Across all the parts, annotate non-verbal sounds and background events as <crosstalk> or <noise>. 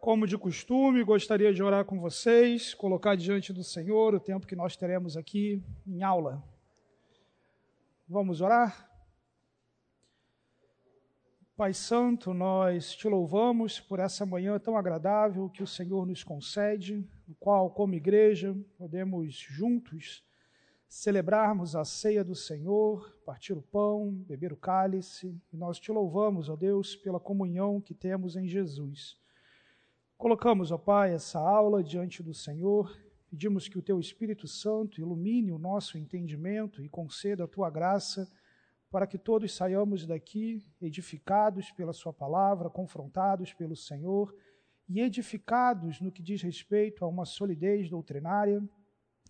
Como de costume, gostaria de orar com vocês, colocar diante do Senhor o tempo que nós teremos aqui em aula. Vamos orar? Pai Santo, nós te louvamos por essa manhã tão agradável que o Senhor nos concede, no qual, como igreja, podemos juntos celebrarmos a ceia do Senhor, partir o pão, beber o cálice, e nós te louvamos, ó Deus, pela comunhão que temos em Jesus. Colocamos, ó Pai, essa aula diante do Senhor, pedimos que o teu Espírito Santo ilumine o nosso entendimento e conceda a tua graça para que todos saiamos daqui edificados pela sua palavra, confrontados pelo Senhor e edificados no que diz respeito a uma solidez doutrinária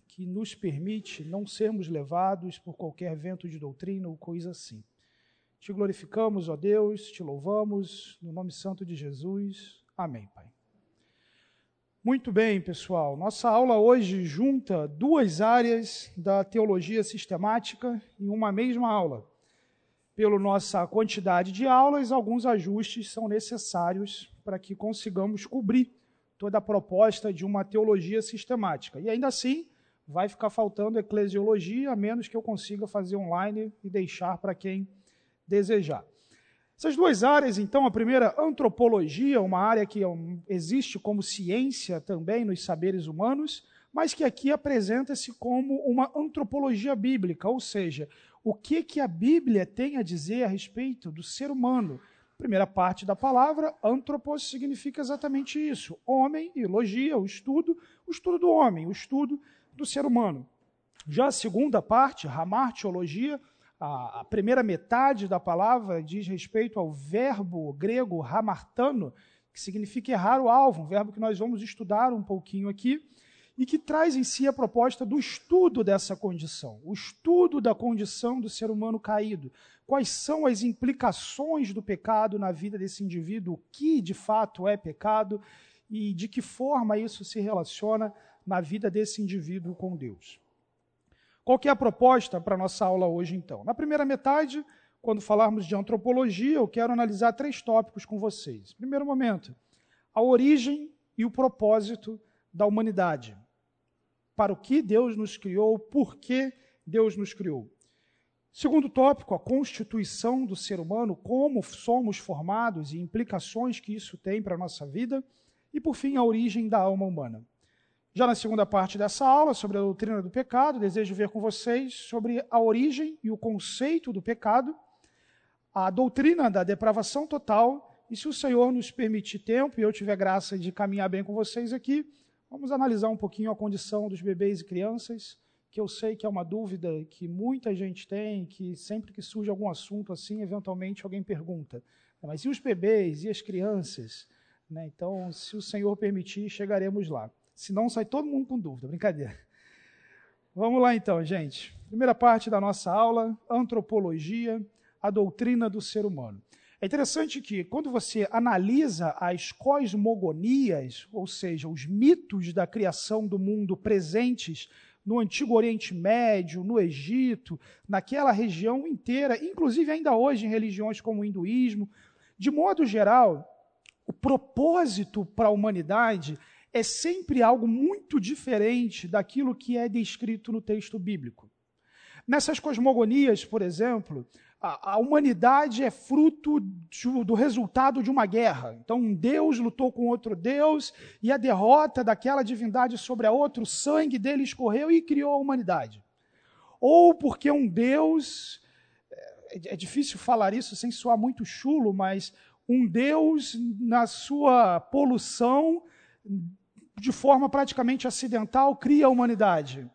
que nos permite não sermos levados por qualquer vento de doutrina ou coisa assim. Te glorificamos, ó Deus, te louvamos, no nome santo de Jesus. Amém, Pai. Muito bem, pessoal. Nossa aula hoje junta duas áreas da teologia sistemática em uma mesma aula. Pela nossa quantidade de aulas, alguns ajustes são necessários para que consigamos cobrir toda a proposta de uma teologia sistemática. E ainda assim, vai ficar faltando eclesiologia, a menos que eu consiga fazer online e deixar para quem desejar. Essas duas áreas, então, a primeira, antropologia, uma área que existe como ciência também nos saberes humanos, mas que aqui apresenta-se como uma antropologia bíblica, ou seja, o que, que a Bíblia tem a dizer a respeito do ser humano. Primeira parte da palavra, antropos significa exatamente isso: homem e logia, o estudo, o estudo do homem, o estudo do ser humano. Já a segunda parte, ramartiologia, a, a primeira metade da palavra diz respeito ao verbo grego hamartano, que significa errar o alvo, um verbo que nós vamos estudar um pouquinho aqui, e que traz em si a proposta do estudo dessa condição, o estudo da condição do ser humano caído. Quais são as implicações do pecado na vida desse indivíduo, o que de fato é pecado e de que forma isso se relaciona na vida desse indivíduo com Deus. Qual é a proposta para a nossa aula hoje, então? Na primeira metade, quando falarmos de antropologia, eu quero analisar três tópicos com vocês. Primeiro momento, a origem e o propósito da humanidade. Para o que Deus nos criou, por que Deus nos criou. Segundo tópico, a constituição do ser humano, como somos formados e implicações que isso tem para a nossa vida. E, por fim, a origem da alma humana. Já na segunda parte dessa aula, sobre a doutrina do pecado, desejo ver com vocês sobre a origem e o conceito do pecado, a doutrina da depravação total, e se o Senhor nos permitir tempo e eu tiver graça de caminhar bem com vocês aqui, vamos analisar um pouquinho a condição dos bebês e crianças, que eu sei que é uma dúvida que muita gente tem, que sempre que surge algum assunto assim, eventualmente alguém pergunta, mas e os bebês e as crianças? Né? Então, se o Senhor permitir, chegaremos lá. Senão sai todo mundo com dúvida, brincadeira. Vamos lá então, gente. Primeira parte da nossa aula, antropologia, a doutrina do ser humano. É interessante que quando você analisa as cosmogonias, ou seja, os mitos da criação do mundo presentes no Antigo Oriente Médio, no Egito, naquela região inteira, inclusive ainda hoje em religiões como o hinduísmo, de modo geral, o propósito para a humanidade é sempre algo muito diferente daquilo que é descrito no texto bíblico. Nessas cosmogonias, por exemplo, a, a humanidade é fruto de, do resultado de uma guerra. Então, um Deus lutou com outro Deus e a derrota daquela divindade sobre a outra, o sangue dele escorreu e criou a humanidade. Ou porque um Deus. É, é difícil falar isso sem soar muito chulo, mas um Deus, na sua poluição, de forma praticamente acidental, cria a humanidade.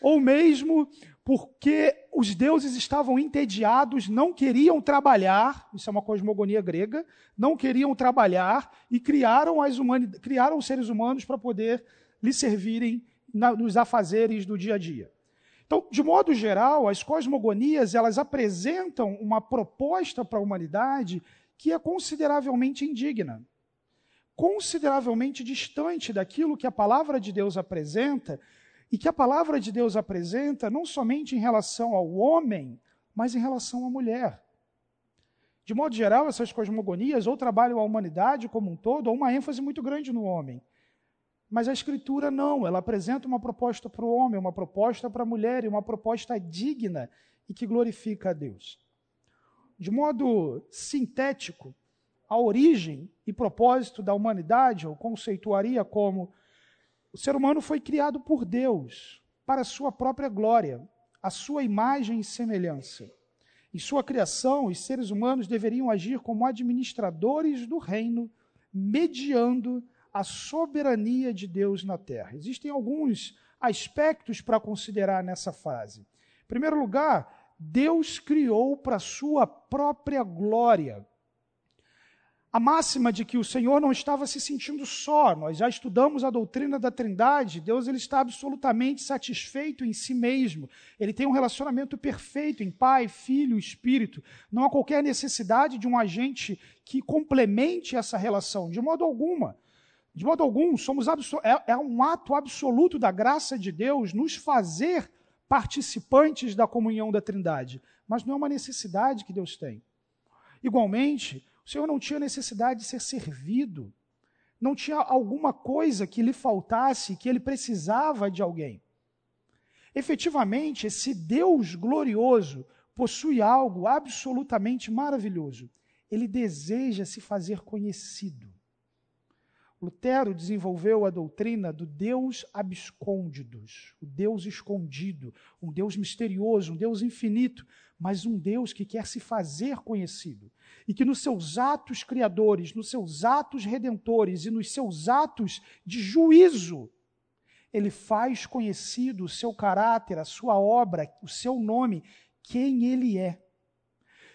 Ou mesmo porque os deuses estavam entediados, não queriam trabalhar, isso é uma cosmogonia grega, não queriam trabalhar e criaram, as criaram os seres humanos para poder lhe servirem na, nos afazeres do dia a dia. Então, de modo geral, as cosmogonias elas apresentam uma proposta para a humanidade que é consideravelmente indigna consideravelmente distante daquilo que a palavra de Deus apresenta, e que a palavra de Deus apresenta não somente em relação ao homem, mas em relação à mulher. De modo geral, essas cosmogonias ou trabalham a humanidade como um todo, ou uma ênfase muito grande no homem. Mas a Escritura não, ela apresenta uma proposta para o homem, uma proposta para a mulher, e uma proposta digna e que glorifica a Deus. De modo sintético, a origem e propósito da humanidade eu conceituaria como o ser humano foi criado por Deus para a sua própria glória, a sua imagem e semelhança. Em sua criação, os seres humanos deveriam agir como administradores do reino, mediando a soberania de Deus na terra. Existem alguns aspectos para considerar nessa fase. Em primeiro lugar, Deus criou para sua própria glória. A máxima de que o Senhor não estava se sentindo só, nós já estudamos a doutrina da Trindade, Deus ele está absolutamente satisfeito em si mesmo. Ele tem um relacionamento perfeito em Pai, Filho Espírito. Não há qualquer necessidade de um agente que complemente essa relação, de modo alguma. De modo algum, somos é, é um ato absoluto da graça de Deus nos fazer participantes da comunhão da Trindade, mas não é uma necessidade que Deus tem. Igualmente, o Senhor não tinha necessidade de ser servido, não tinha alguma coisa que lhe faltasse, que ele precisava de alguém. Efetivamente, esse Deus glorioso possui algo absolutamente maravilhoso. Ele deseja se fazer conhecido. Lutero desenvolveu a doutrina do Deus abscôndidos, o Deus escondido, um Deus misterioso, um Deus infinito, mas um Deus que quer se fazer conhecido. E que nos seus atos criadores, nos seus atos redentores e nos seus atos de juízo, ele faz conhecido o seu caráter, a sua obra, o seu nome, quem ele é.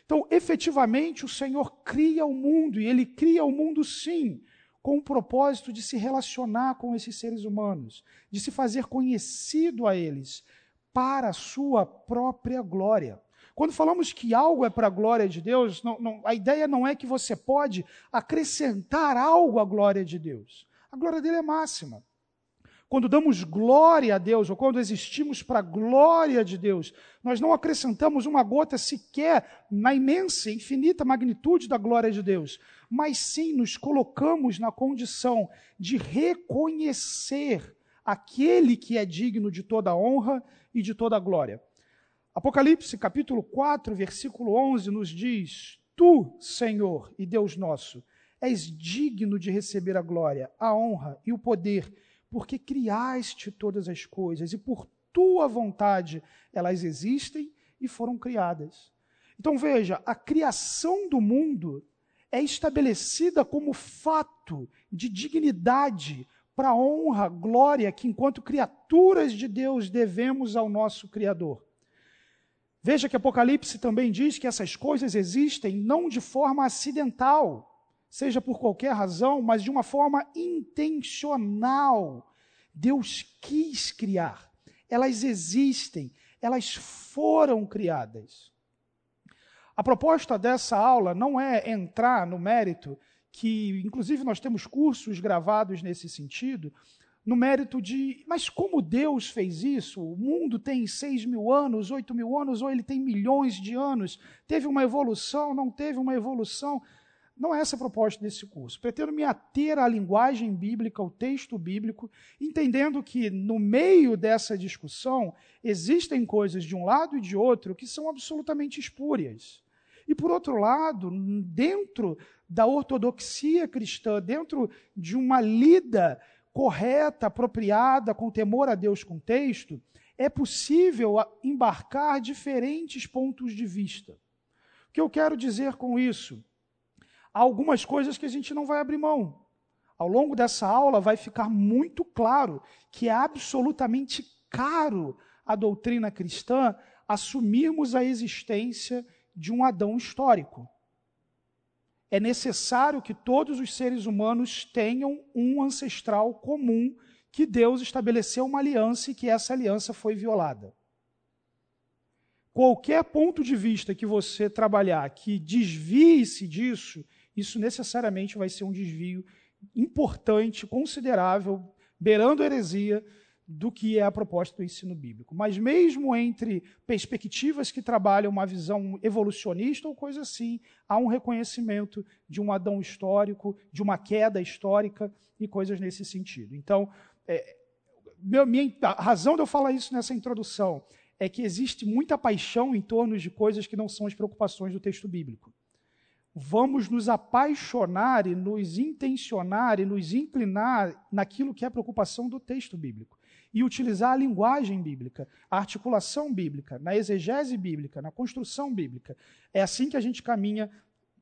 Então, efetivamente, o Senhor cria o mundo, e ele cria o mundo sim, com o propósito de se relacionar com esses seres humanos, de se fazer conhecido a eles, para a sua própria glória. Quando falamos que algo é para a glória de Deus, não, não, a ideia não é que você pode acrescentar algo à glória de Deus. A glória dele é máxima. Quando damos glória a Deus, ou quando existimos para a glória de Deus, nós não acrescentamos uma gota sequer na imensa, infinita magnitude da glória de Deus, mas sim nos colocamos na condição de reconhecer aquele que é digno de toda honra e de toda glória. Apocalipse capítulo 4, versículo 11 nos diz: Tu, Senhor e Deus nosso, és digno de receber a glória, a honra e o poder porque criaste todas as coisas e por tua vontade elas existem e foram criadas. Então veja, a criação do mundo é estabelecida como fato de dignidade para a honra, glória que, enquanto criaturas de Deus, devemos ao nosso Criador. Veja que Apocalipse também diz que essas coisas existem não de forma acidental, seja por qualquer razão, mas de uma forma intencional. Deus quis criar. Elas existem, elas foram criadas. A proposta dessa aula não é entrar no mérito, que inclusive nós temos cursos gravados nesse sentido, no mérito de, mas como Deus fez isso? O mundo tem seis mil anos, oito mil anos, ou ele tem milhões de anos? Teve uma evolução, não teve uma evolução? Não é essa a proposta desse curso. Pretendo me ater à linguagem bíblica, ao texto bíblico, entendendo que no meio dessa discussão existem coisas de um lado e de outro que são absolutamente espúrias. E por outro lado, dentro da ortodoxia cristã, dentro de uma lida correta, apropriada, com temor a Deus com texto, é possível embarcar diferentes pontos de vista. O que eu quero dizer com isso? há algumas coisas que a gente não vai abrir mão. Ao longo dessa aula vai ficar muito claro que é absolutamente caro a doutrina cristã assumirmos a existência de um Adão histórico. É necessário que todos os seres humanos tenham um ancestral comum que Deus estabeleceu uma aliança e que essa aliança foi violada. Qualquer ponto de vista que você trabalhar que desvie-se disso, isso necessariamente vai ser um desvio importante, considerável, beirando heresia do que é a proposta do ensino bíblico. Mas mesmo entre perspectivas que trabalham uma visão evolucionista ou coisa assim, há um reconhecimento de um Adão histórico, de uma queda histórica e coisas nesse sentido. Então, é, meu, minha, a razão de eu falar isso nessa introdução é que existe muita paixão em torno de coisas que não são as preocupações do texto bíblico vamos nos apaixonar e nos intencionar e nos inclinar naquilo que é a preocupação do texto bíblico e utilizar a linguagem bíblica, a articulação bíblica, na exegese bíblica, na construção bíblica. É assim que a gente caminha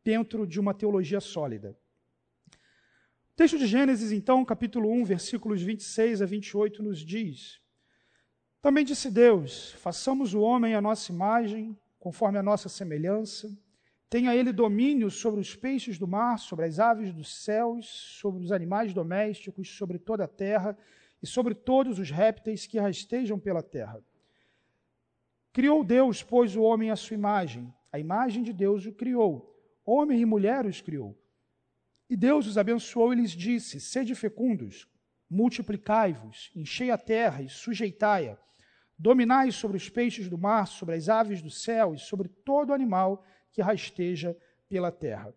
dentro de uma teologia sólida. O texto de Gênesis, então, capítulo 1, versículos 26 a 28, nos diz: Também disse Deus: façamos o homem à nossa imagem, conforme a nossa semelhança Tenha ele domínio sobre os peixes do mar, sobre as aves dos céus, sobre os animais domésticos, sobre toda a terra e sobre todos os répteis que rastejam pela terra. Criou Deus, pois, o homem à sua imagem. A imagem de Deus o criou. Homem e mulher os criou. E Deus os abençoou e lhes disse: Sede fecundos, multiplicai-vos, enchei a terra e sujeitai-a. Dominai sobre os peixes do mar, sobre as aves do céu e sobre todo animal que rasteja pela terra.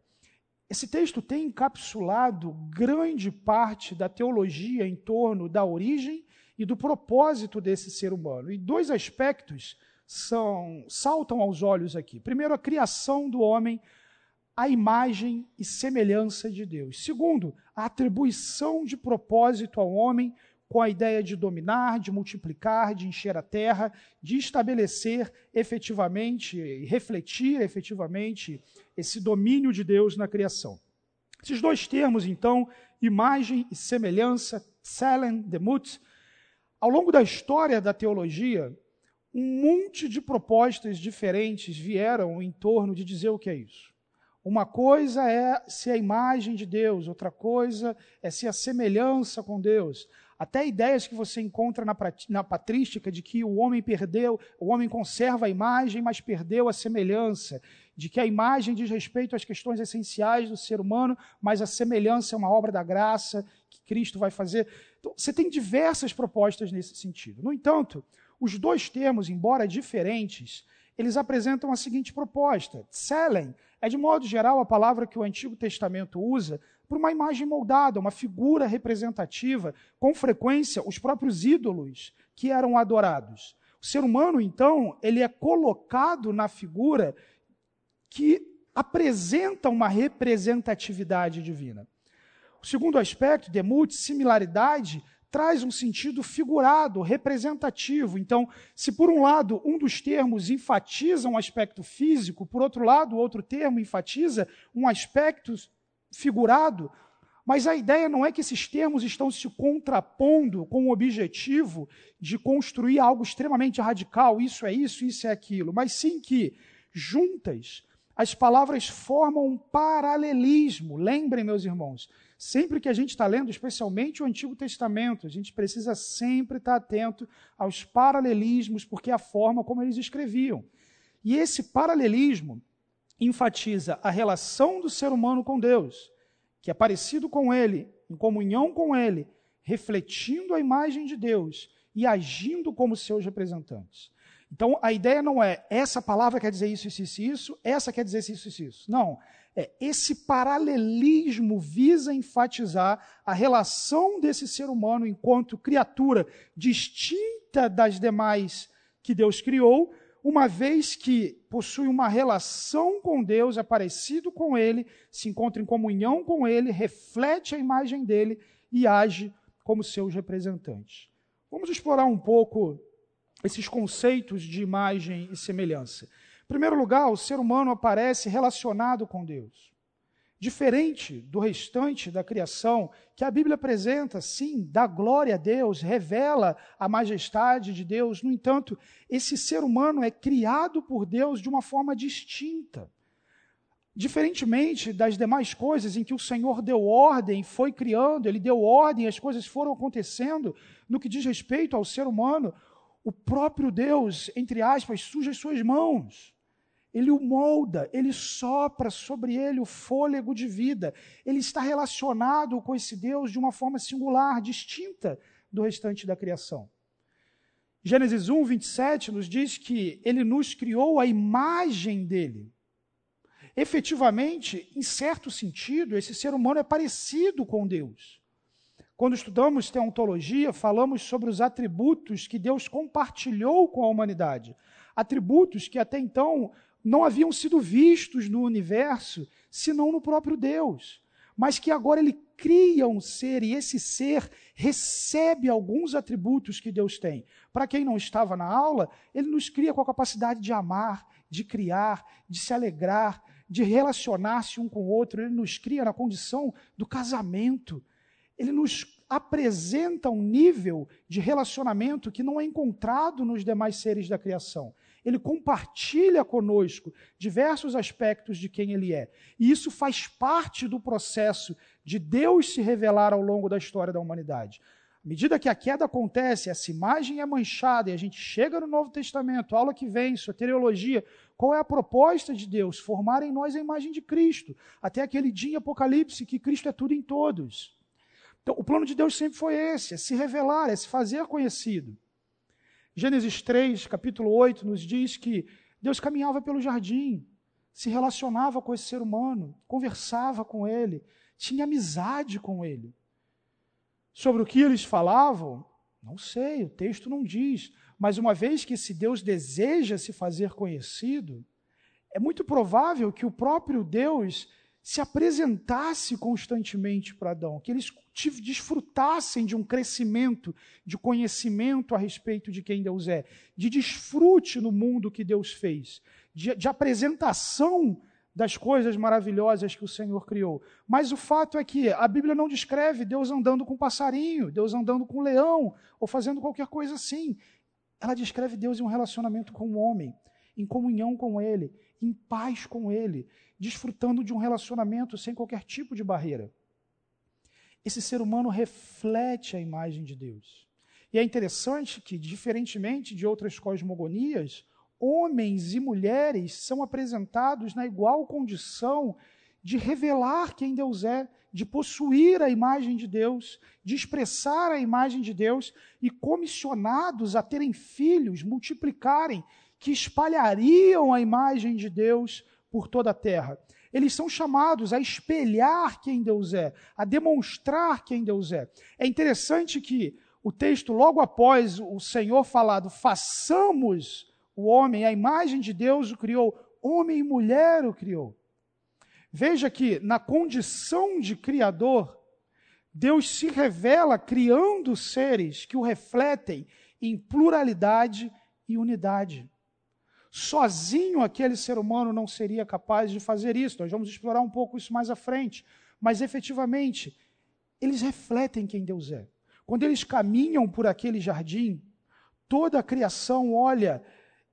Esse texto tem encapsulado grande parte da teologia em torno da origem e do propósito desse ser humano. E dois aspectos são saltam aos olhos aqui. Primeiro, a criação do homem à imagem e semelhança de Deus. Segundo, a atribuição de propósito ao homem com a ideia de dominar, de multiplicar, de encher a terra, de estabelecer efetivamente e refletir efetivamente esse domínio de Deus na criação. Esses dois termos, então, imagem e semelhança, Selen, Demut, ao longo da história da teologia, um monte de propostas diferentes vieram em torno de dizer o que é isso. Uma coisa é ser a imagem de Deus, outra coisa é ser a semelhança com Deus. Até ideias que você encontra na, na patrística de que o homem perdeu, o homem conserva a imagem, mas perdeu a semelhança. De que a imagem diz respeito às questões essenciais do ser humano, mas a semelhança é uma obra da graça que Cristo vai fazer. Então, você tem diversas propostas nesse sentido. No entanto, os dois termos, embora diferentes, eles apresentam a seguinte proposta. Selen é, de modo geral, a palavra que o Antigo Testamento usa por uma imagem moldada, uma figura representativa, com frequência os próprios ídolos que eram adorados. O ser humano, então, ele é colocado na figura que apresenta uma representatividade divina. O segundo aspecto, demut, similaridade, traz um sentido figurado, representativo. Então, se por um lado um dos termos enfatiza um aspecto físico, por outro lado, o outro termo enfatiza um aspecto figurado, mas a ideia não é que esses termos estão se contrapondo com o objetivo de construir algo extremamente radical, isso é isso, isso é aquilo, mas sim que, juntas, as palavras formam um paralelismo. Lembrem, meus irmãos, sempre que a gente está lendo, especialmente o Antigo Testamento, a gente precisa sempre estar atento aos paralelismos, porque é a forma como eles escreviam. E esse paralelismo enfatiza a relação do ser humano com Deus, que é parecido com Ele, em comunhão com Ele, refletindo a imagem de Deus e agindo como seus representantes. Então, a ideia não é essa palavra quer dizer isso, isso, isso, isso, essa quer dizer isso, isso, isso. Não. É, esse paralelismo visa enfatizar a relação desse ser humano enquanto criatura distinta das demais que Deus criou, uma vez que possui uma relação com Deus, é parecido com Ele, se encontra em comunhão com Ele, reflete a imagem dele e age como seus representantes. Vamos explorar um pouco esses conceitos de imagem e semelhança. Primeiro lugar, o ser humano aparece relacionado com Deus diferente do restante da criação, que a Bíblia apresenta, sim, dá glória a Deus, revela a majestade de Deus. No entanto, esse ser humano é criado por Deus de uma forma distinta. Diferentemente das demais coisas em que o Senhor deu ordem, foi criando, ele deu ordem, as coisas foram acontecendo, no que diz respeito ao ser humano, o próprio Deus, entre aspas, suja as suas mãos. Ele o molda, ele sopra sobre ele o fôlego de vida. Ele está relacionado com esse Deus de uma forma singular, distinta do restante da criação. Gênesis 1, 27 nos diz que ele nos criou a imagem dele. Efetivamente, em certo sentido, esse ser humano é parecido com Deus. Quando estudamos teontologia, falamos sobre os atributos que Deus compartilhou com a humanidade. Atributos que até então não haviam sido vistos no universo, senão no próprio Deus. Mas que agora ele cria um ser e esse ser recebe alguns atributos que Deus tem. Para quem não estava na aula, ele nos cria com a capacidade de amar, de criar, de se alegrar, de relacionar-se um com o outro. Ele nos cria na condição do casamento. Ele nos apresenta um nível de relacionamento que não é encontrado nos demais seres da criação. Ele compartilha conosco diversos aspectos de quem ele é. E isso faz parte do processo de Deus se revelar ao longo da história da humanidade. À medida que a queda acontece, essa imagem é manchada e a gente chega no Novo Testamento, aula que vem, soteriologia, qual é a proposta de Deus? Formar em nós a imagem de Cristo. Até aquele dia em Apocalipse que Cristo é tudo em todos. Então, o plano de Deus sempre foi esse: é se revelar, é se fazer conhecido. Gênesis 3, capítulo 8, nos diz que Deus caminhava pelo jardim, se relacionava com esse ser humano, conversava com ele, tinha amizade com ele. Sobre o que eles falavam, não sei, o texto não diz. Mas uma vez que esse Deus deseja se fazer conhecido, é muito provável que o próprio Deus se apresentasse constantemente para Adão, que eles desfrutassem de um crescimento, de conhecimento a respeito de quem Deus é, de desfrute no mundo que Deus fez, de, de apresentação das coisas maravilhosas que o Senhor criou. Mas o fato é que a Bíblia não descreve Deus andando com um passarinho, Deus andando com um leão, ou fazendo qualquer coisa assim. Ela descreve Deus em um relacionamento com o homem, em comunhão com Ele, em paz com Ele, desfrutando de um relacionamento sem qualquer tipo de barreira. Esse ser humano reflete a imagem de Deus. E é interessante que, diferentemente de outras cosmogonias, homens e mulheres são apresentados na igual condição de revelar quem Deus é, de possuir a imagem de Deus, de expressar a imagem de Deus e comissionados a terem filhos, multiplicarem, que espalhariam a imagem de Deus por toda a terra. Eles são chamados a espelhar quem Deus é, a demonstrar quem Deus é. É interessante que o texto, logo após o Senhor falado, façamos o homem, a imagem de Deus o criou, homem e mulher o criou. Veja que, na condição de Criador, Deus se revela criando seres que o refletem em pluralidade e unidade. Sozinho aquele ser humano não seria capaz de fazer isso. Nós vamos explorar um pouco isso mais à frente. Mas efetivamente, eles refletem quem Deus é. Quando eles caminham por aquele jardim, toda a criação olha,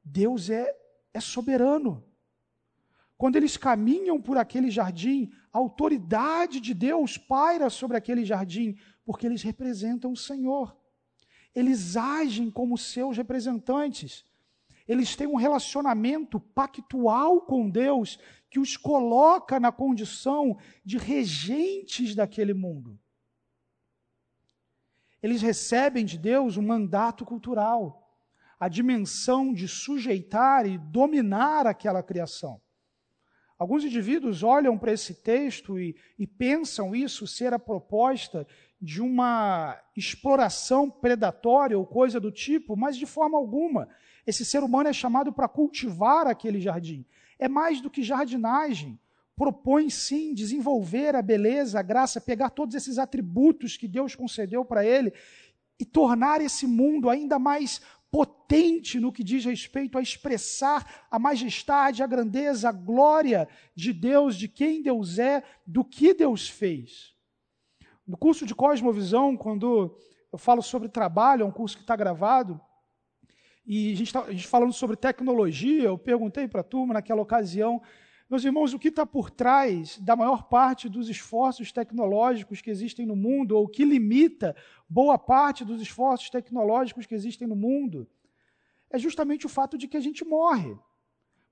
Deus é, é soberano. Quando eles caminham por aquele jardim, a autoridade de Deus paira sobre aquele jardim, porque eles representam o Senhor. Eles agem como seus representantes. Eles têm um relacionamento pactual com Deus que os coloca na condição de regentes daquele mundo. Eles recebem de Deus um mandato cultural, a dimensão de sujeitar e dominar aquela criação. Alguns indivíduos olham para esse texto e, e, pensam isso ser a proposta de uma exploração predatória ou coisa do tipo, mas de forma alguma. Esse ser humano é chamado para cultivar aquele jardim. É mais do que jardinagem. Propõe sim desenvolver a beleza, a graça, pegar todos esses atributos que Deus concedeu para ele e tornar esse mundo ainda mais potente no que diz respeito a expressar a majestade, a grandeza, a glória de Deus, de quem Deus é, do que Deus fez. No curso de Cosmovisão, quando eu falo sobre trabalho, é um curso que está gravado, e a gente, tá, a gente falando sobre tecnologia, eu perguntei para a turma naquela ocasião, meus irmãos, o que está por trás da maior parte dos esforços tecnológicos que existem no mundo, ou que limita boa parte dos esforços tecnológicos que existem no mundo, é justamente o fato de que a gente morre.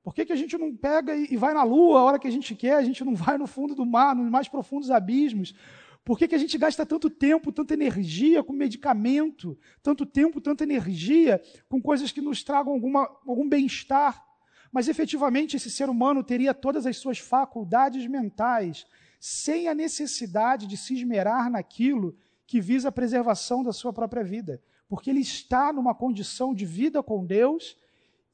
Por que, que a gente não pega e vai na lua a hora que a gente quer, a gente não vai no fundo do mar, nos mais profundos abismos? Por que, que a gente gasta tanto tempo, tanta energia com medicamento, tanto tempo, tanta energia com coisas que nos tragam alguma, algum bem-estar? Mas efetivamente esse ser humano teria todas as suas faculdades mentais sem a necessidade de se esmerar naquilo que visa a preservação da sua própria vida, porque ele está numa condição de vida com Deus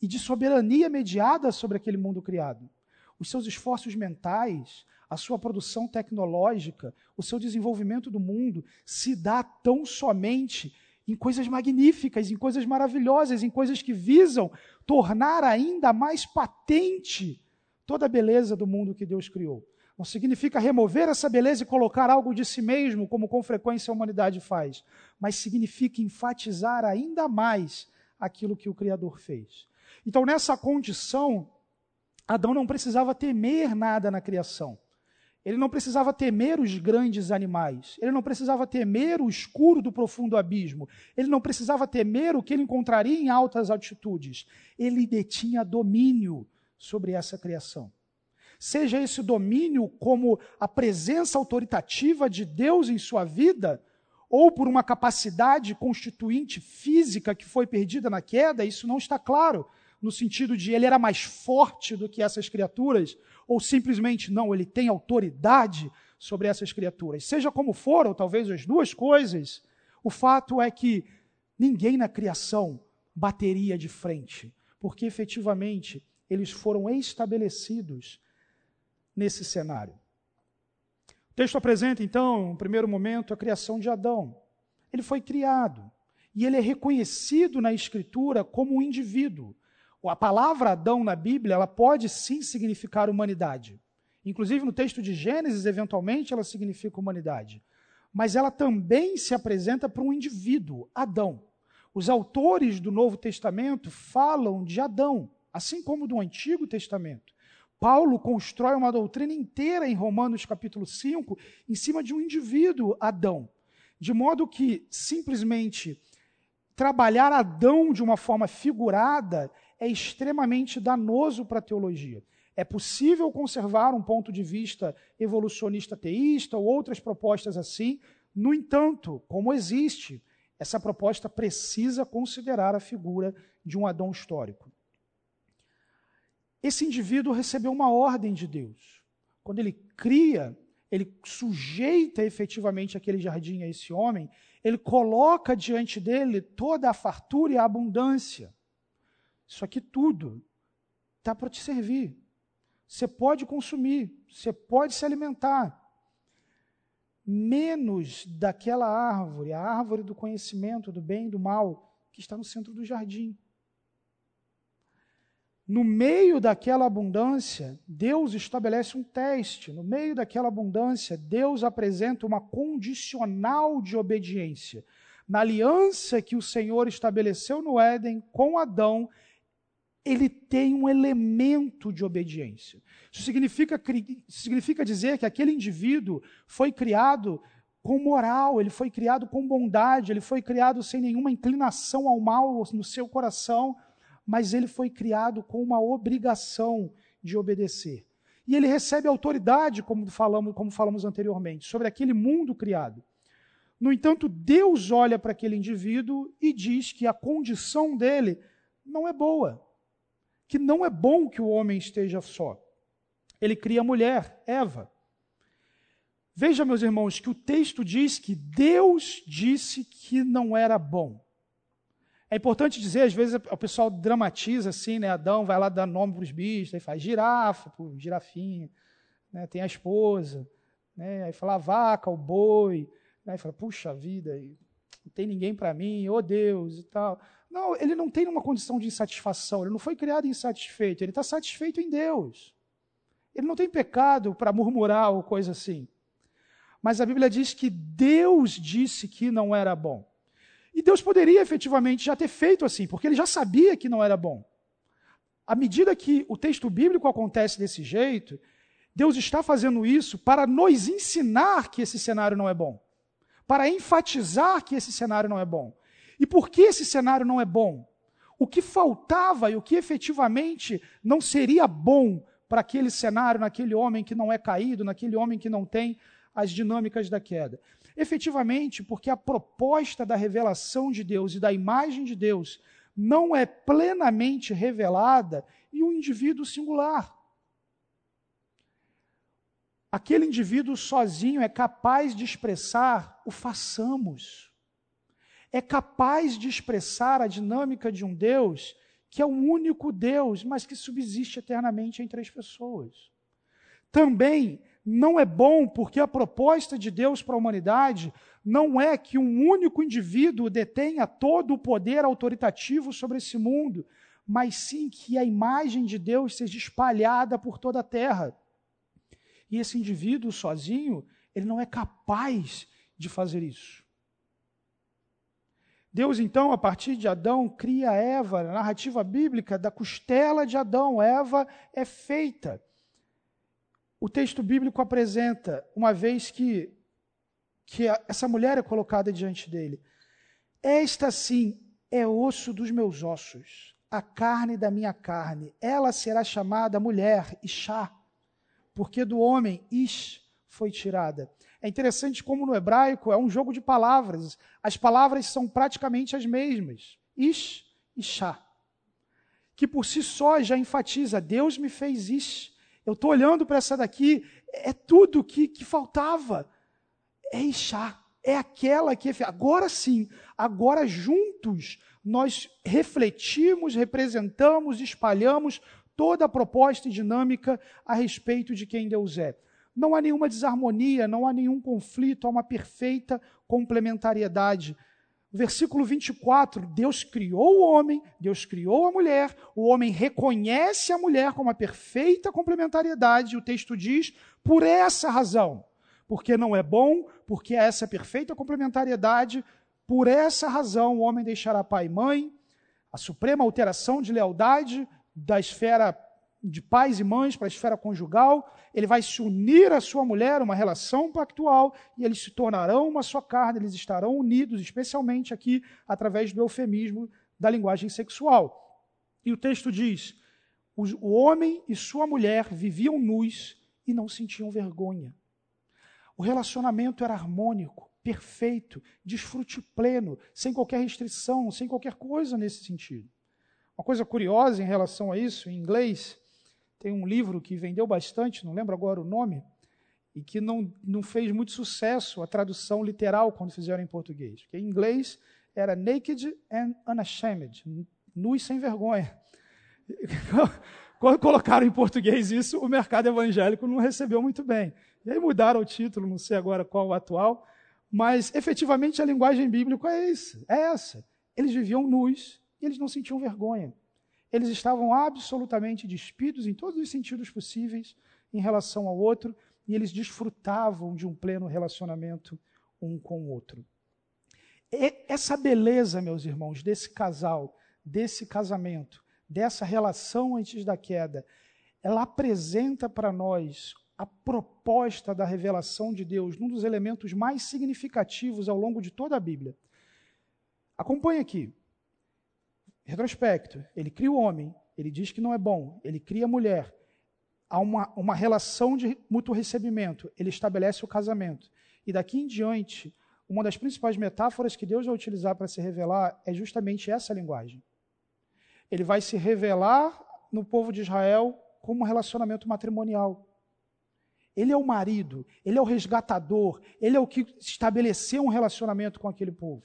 e de soberania mediada sobre aquele mundo criado. Os seus esforços mentais, a sua produção tecnológica, o seu desenvolvimento do mundo se dá tão somente em coisas magníficas, em coisas maravilhosas, em coisas que visam tornar ainda mais patente toda a beleza do mundo que Deus criou. Não significa remover essa beleza e colocar algo de si mesmo, como com frequência a humanidade faz, mas significa enfatizar ainda mais aquilo que o Criador fez. Então, nessa condição, Adão não precisava temer nada na criação. Ele não precisava temer os grandes animais, ele não precisava temer o escuro do profundo abismo, ele não precisava temer o que ele encontraria em altas altitudes. Ele detinha domínio sobre essa criação. Seja esse domínio como a presença autoritativa de Deus em sua vida, ou por uma capacidade constituinte física que foi perdida na queda, isso não está claro, no sentido de ele era mais forte do que essas criaturas, ou simplesmente não, ele tem autoridade sobre essas criaturas. Seja como for, ou talvez as duas coisas, o fato é que ninguém na criação bateria de frente, porque efetivamente eles foram estabelecidos nesse cenário. O texto apresenta, então, no primeiro momento, a criação de Adão. Ele foi criado e ele é reconhecido na Escritura como um indivíduo. A palavra Adão na Bíblia, ela pode sim significar humanidade. Inclusive no texto de Gênesis, eventualmente, ela significa humanidade. Mas ela também se apresenta para um indivíduo, Adão. Os autores do Novo Testamento falam de Adão, assim como do Antigo Testamento. Paulo constrói uma doutrina inteira em Romanos capítulo 5 em cima de um indivíduo, Adão. De modo que simplesmente trabalhar Adão de uma forma figurada é extremamente danoso para a teologia. É possível conservar um ponto de vista evolucionista teísta ou outras propostas assim, no entanto, como existe, essa proposta precisa considerar a figura de um Adão histórico. Esse indivíduo recebeu uma ordem de Deus. Quando ele cria, ele sujeita efetivamente aquele jardim a esse homem, ele coloca diante dele toda a fartura e a abundância. Isso aqui tudo está para te servir. Você pode consumir, você pode se alimentar. Menos daquela árvore, a árvore do conhecimento do bem e do mal, que está no centro do jardim. No meio daquela abundância, Deus estabelece um teste. No meio daquela abundância, Deus apresenta uma condicional de obediência. Na aliança que o Senhor estabeleceu no Éden com Adão, ele tem um elemento de obediência. Isso significa, significa dizer que aquele indivíduo foi criado com moral, ele foi criado com bondade, ele foi criado sem nenhuma inclinação ao mal no seu coração, mas ele foi criado com uma obrigação de obedecer. E ele recebe autoridade, como falamos, como falamos anteriormente, sobre aquele mundo criado. No entanto, Deus olha para aquele indivíduo e diz que a condição dele não é boa que não é bom que o homem esteja só. Ele cria a mulher, Eva. Veja, meus irmãos, que o texto diz que Deus disse que não era bom. É importante dizer, às vezes o pessoal dramatiza assim, né? Adão vai lá dar nome para os bichos, aí faz girafa, girafinha, né? tem a esposa, né? aí fala a vaca, o boi, né? aí fala, puxa vida, não tem ninguém para mim, oh Deus e tal. Não, ele não tem uma condição de insatisfação, ele não foi criado insatisfeito, ele está satisfeito em Deus. Ele não tem pecado para murmurar ou coisa assim. Mas a Bíblia diz que Deus disse que não era bom. E Deus poderia efetivamente já ter feito assim, porque ele já sabia que não era bom. À medida que o texto bíblico acontece desse jeito, Deus está fazendo isso para nos ensinar que esse cenário não é bom, para enfatizar que esse cenário não é bom. E por que esse cenário não é bom? O que faltava e o que efetivamente não seria bom para aquele cenário, naquele homem que não é caído, naquele homem que não tem as dinâmicas da queda? Efetivamente, porque a proposta da revelação de Deus e da imagem de Deus não é plenamente revelada em um indivíduo singular. Aquele indivíduo sozinho é capaz de expressar o façamos. É capaz de expressar a dinâmica de um Deus que é o único Deus, mas que subsiste eternamente em três pessoas. Também não é bom porque a proposta de Deus para a humanidade não é que um único indivíduo detenha todo o poder autoritativo sobre esse mundo, mas sim que a imagem de Deus seja espalhada por toda a terra. E esse indivíduo sozinho, ele não é capaz de fazer isso. Deus, então, a partir de Adão, cria Eva, na narrativa bíblica, da costela de Adão. Eva é feita. O texto bíblico apresenta, uma vez que, que essa mulher é colocada diante dele, esta sim é osso dos meus ossos, a carne da minha carne. Ela será chamada mulher, Ishá, porque do homem Ish foi tirada. É interessante como no hebraico é um jogo de palavras. As palavras são praticamente as mesmas. Ish e Shá. Que por si só já enfatiza: Deus me fez Ish. Eu estou olhando para essa daqui, é tudo que, que faltava. É Ishá. É aquela que. Agora sim, agora juntos, nós refletimos, representamos, espalhamos toda a proposta e dinâmica a respeito de quem Deus é. Não há nenhuma desarmonia, não há nenhum conflito, há uma perfeita complementariedade. Versículo 24: Deus criou o homem, Deus criou a mulher, o homem reconhece a mulher como uma perfeita complementariedade, e o texto diz, por essa razão, porque não é bom, porque há essa perfeita complementariedade, por essa razão o homem deixará pai e mãe, a suprema alteração de lealdade da esfera de pais e mães para a esfera conjugal, ele vai se unir à sua mulher, uma relação pactual, e eles se tornarão uma só carne, eles estarão unidos, especialmente aqui através do eufemismo da linguagem sexual. E o texto diz: o homem e sua mulher viviam nus e não sentiam vergonha. O relacionamento era harmônico, perfeito, desfrute pleno, sem qualquer restrição, sem qualquer coisa nesse sentido. Uma coisa curiosa em relação a isso, em inglês, tem um livro que vendeu bastante, não lembro agora o nome, e que não, não fez muito sucesso a tradução literal quando fizeram em português. Porque em inglês era Naked and Unashamed, nu e sem vergonha. <laughs> Quando colocaram em português isso, o mercado evangélico não recebeu muito bem. E aí mudaram o título, não sei agora qual o atual, mas efetivamente a linguagem bíblica é. É essa. Eles viviam nus e eles não sentiam vergonha. Eles estavam absolutamente despidos em todos os sentidos possíveis em relação ao outro e eles desfrutavam de um pleno relacionamento um com o outro. E essa beleza, meus irmãos, desse casal, desse casamento, dessa relação antes da queda, ela apresenta para nós a proposta da revelação de Deus num dos elementos mais significativos ao longo de toda a Bíblia. Acompanhe aqui. Retrospecto, ele cria o homem, ele diz que não é bom, ele cria a mulher, há uma, uma relação de mútuo recebimento, ele estabelece o casamento. E daqui em diante, uma das principais metáforas que Deus vai utilizar para se revelar é justamente essa linguagem. Ele vai se revelar no povo de Israel como um relacionamento matrimonial. Ele é o marido, ele é o resgatador, ele é o que estabeleceu um relacionamento com aquele povo.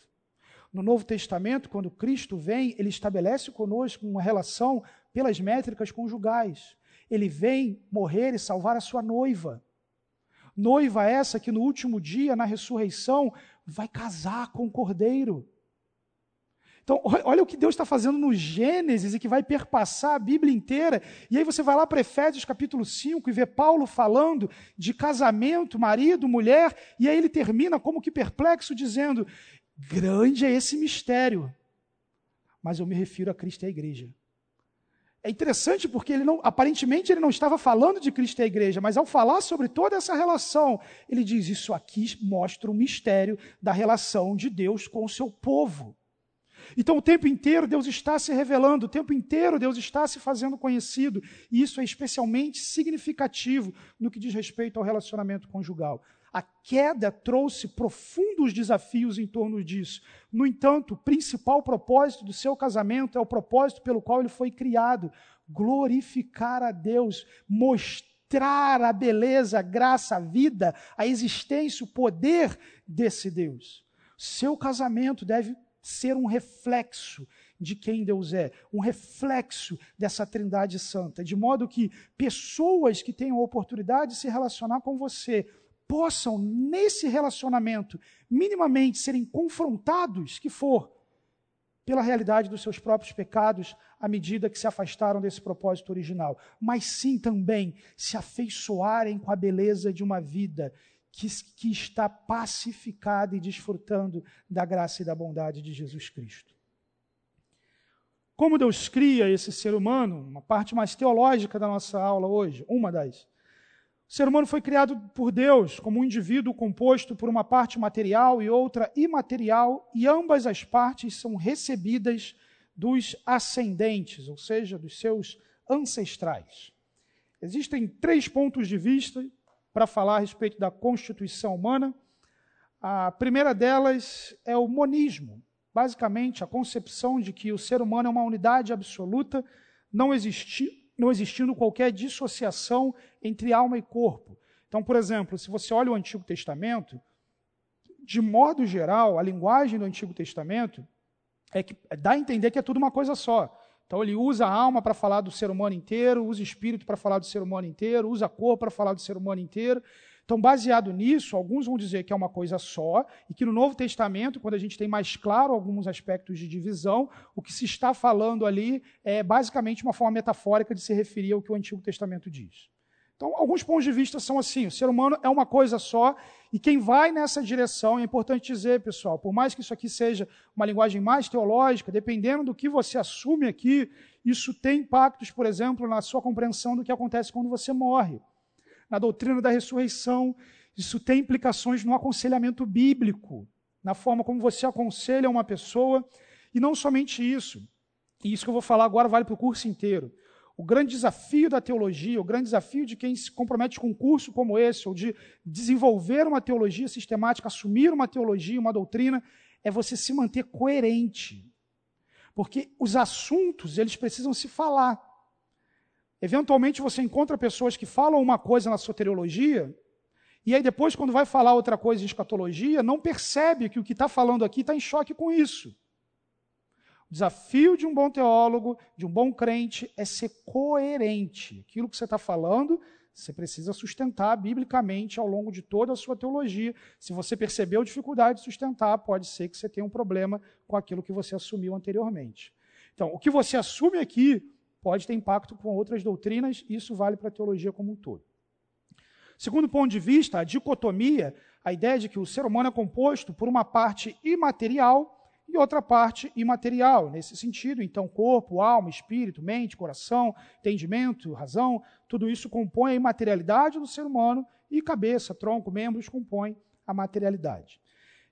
No Novo Testamento, quando Cristo vem, ele estabelece conosco uma relação pelas métricas conjugais. Ele vem morrer e salvar a sua noiva. Noiva essa que no último dia, na ressurreição, vai casar com o cordeiro. Então, olha o que Deus está fazendo no Gênesis e que vai perpassar a Bíblia inteira. E aí você vai lá para Efésios capítulo 5 e vê Paulo falando de casamento, marido, mulher, e aí ele termina como que perplexo, dizendo: Grande é esse mistério. Mas eu me refiro a Cristo e a igreja. É interessante porque ele não, aparentemente ele não estava falando de Cristo e a igreja, mas ao falar sobre toda essa relação, ele diz: Isso aqui mostra o mistério da relação de Deus com o seu povo. Então, o tempo inteiro Deus está se revelando, o tempo inteiro Deus está se fazendo conhecido, e isso é especialmente significativo no que diz respeito ao relacionamento conjugal. A queda trouxe profundos desafios em torno disso. No entanto, o principal propósito do seu casamento é o propósito pelo qual ele foi criado: glorificar a Deus, mostrar a beleza, a graça, a vida, a existência, o poder desse Deus. Seu casamento deve ser um reflexo de quem Deus é, um reflexo dessa Trindade Santa, de modo que pessoas que tenham a oportunidade de se relacionar com você possam, nesse relacionamento, minimamente serem confrontados, que for, pela realidade dos seus próprios pecados, à medida que se afastaram desse propósito original, mas sim também se afeiçoarem com a beleza de uma vida que, que está pacificada e desfrutando da graça e da bondade de Jesus Cristo. Como Deus cria esse ser humano, uma parte mais teológica da nossa aula hoje, uma das. O ser humano foi criado por Deus como um indivíduo composto por uma parte material e outra imaterial, e ambas as partes são recebidas dos ascendentes, ou seja, dos seus ancestrais. Existem três pontos de vista para falar a respeito da constituição humana. A primeira delas é o monismo, basicamente a concepção de que o ser humano é uma unidade absoluta, não, existi, não existindo qualquer dissociação entre alma e corpo. Então, por exemplo, se você olha o Antigo Testamento, de modo geral, a linguagem do Antigo Testamento é que dá a entender que é tudo uma coisa só. Então ele usa a alma para falar do ser humano inteiro, usa o espírito para falar do ser humano inteiro, usa a cor para falar do ser humano inteiro. Então, baseado nisso, alguns vão dizer que é uma coisa só, e que no Novo Testamento, quando a gente tem mais claro alguns aspectos de divisão, o que se está falando ali é basicamente uma forma metafórica de se referir ao que o Antigo Testamento diz. Então, alguns pontos de vista são assim: o ser humano é uma coisa só, e quem vai nessa direção, é importante dizer, pessoal, por mais que isso aqui seja uma linguagem mais teológica, dependendo do que você assume aqui, isso tem impactos, por exemplo, na sua compreensão do que acontece quando você morre na doutrina da ressurreição. Isso tem implicações no aconselhamento bíblico, na forma como você aconselha uma pessoa. E não somente isso, e isso que eu vou falar agora vale para o curso inteiro. O grande desafio da teologia, o grande desafio de quem se compromete com um curso como esse, ou de desenvolver uma teologia sistemática, assumir uma teologia, uma doutrina, é você se manter coerente. Porque os assuntos, eles precisam se falar. Eventualmente você encontra pessoas que falam uma coisa na soteriologia, e aí depois, quando vai falar outra coisa em escatologia, não percebe que o que está falando aqui está em choque com isso. O desafio de um bom teólogo, de um bom crente, é ser coerente. Aquilo que você está falando, você precisa sustentar biblicamente ao longo de toda a sua teologia. Se você percebeu dificuldade de sustentar, pode ser que você tenha um problema com aquilo que você assumiu anteriormente. Então, o que você assume aqui pode ter impacto com outras doutrinas, e isso vale para a teologia como um todo. Segundo ponto de vista, a dicotomia, a ideia de que o ser humano é composto por uma parte imaterial e outra parte imaterial. Nesse sentido, então, corpo, alma, espírito, mente, coração, entendimento, razão, tudo isso compõe a imaterialidade do ser humano e cabeça, tronco, membros compõem a materialidade.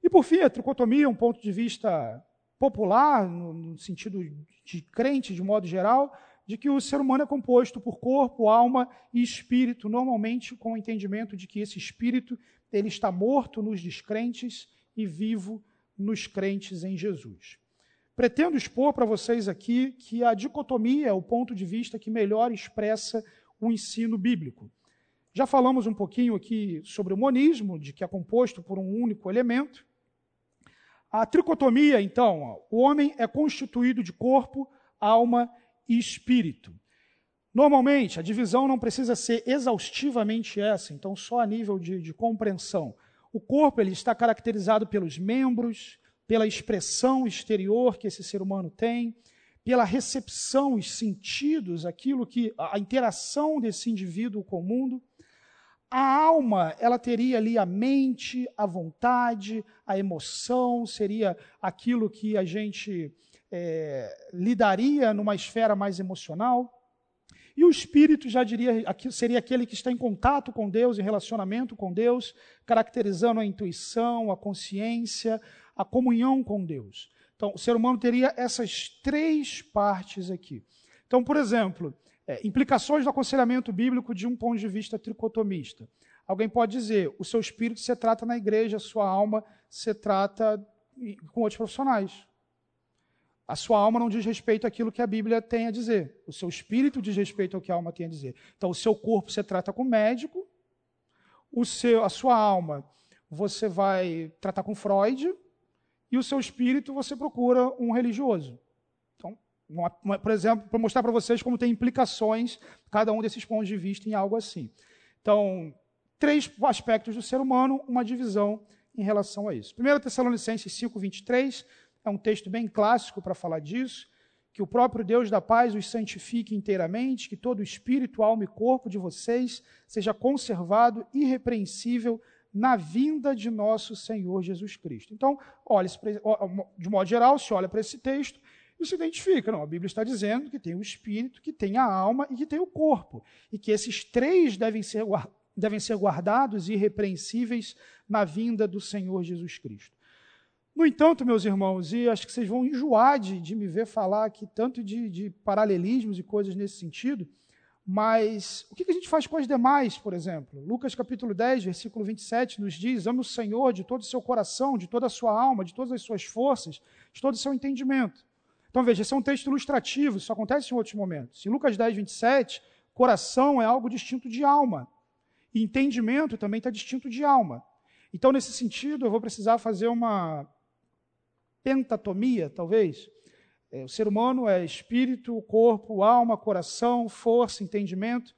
E, por fim, a tricotomia, um ponto de vista popular, no, no sentido de crente de modo geral, de que o ser humano é composto por corpo, alma e espírito, normalmente com o entendimento de que esse espírito ele está morto nos descrentes e vivo nos crentes em Jesus. Pretendo expor para vocês aqui que a dicotomia é o ponto de vista que melhor expressa o ensino bíblico. Já falamos um pouquinho aqui sobre o monismo, de que é composto por um único elemento. A tricotomia, então, o homem é constituído de corpo, alma e espírito. Normalmente, a divisão não precisa ser exaustivamente essa, então só a nível de, de compreensão. O corpo ele está caracterizado pelos membros, pela expressão exterior que esse ser humano tem, pela recepção, os sentidos, aquilo que a interação desse indivíduo com o mundo. A alma, ela teria ali a mente, a vontade, a emoção, seria aquilo que a gente é, lidaria numa esfera mais emocional. E o espírito já diria, seria aquele que está em contato com Deus, em relacionamento com Deus, caracterizando a intuição, a consciência, a comunhão com Deus. Então, o ser humano teria essas três partes aqui. Então, por exemplo, é, implicações do aconselhamento bíblico de um ponto de vista tricotomista. Alguém pode dizer, o seu espírito você trata na igreja, a sua alma você trata com outros profissionais. A sua alma não diz respeito àquilo que a Bíblia tem a dizer. O seu espírito diz respeito ao que a alma tem a dizer. Então, o seu corpo você trata com médico, o seu, a sua alma você vai tratar com Freud, e o seu espírito você procura um religioso. Então, uma, uma, por exemplo, para mostrar para vocês como tem implicações cada um desses pontos de vista em algo assim. Então, três aspectos do ser humano, uma divisão em relação a isso. 1 Tessalonicenses 5, 23 é um texto bem clássico para falar disso. Que o próprio Deus da paz os santifique inteiramente, que todo o espírito, alma e corpo de vocês seja conservado irrepreensível na vinda de nosso Senhor Jesus Cristo. Então, olha, de modo geral, se olha para esse texto e se identifica. Não, a Bíblia está dizendo que tem o espírito, que tem a alma e que tem o corpo. E que esses três devem ser, devem ser guardados irrepreensíveis na vinda do Senhor Jesus Cristo. No entanto, meus irmãos, e acho que vocês vão enjoar de, de me ver falar aqui tanto de, de paralelismos e coisas nesse sentido, mas o que a gente faz com as demais, por exemplo? Lucas capítulo 10, versículo 27 nos diz: Ame o Senhor de todo o seu coração, de toda a sua alma, de todas as suas forças, de todo o seu entendimento. Então veja, esse é um texto ilustrativo, isso acontece em outros momentos. Em Lucas 10, 27, coração é algo distinto de alma. E entendimento também está distinto de alma. Então, nesse sentido, eu vou precisar fazer uma pentatomia, talvez, é, o ser humano é espírito, corpo, alma, coração, força, entendimento.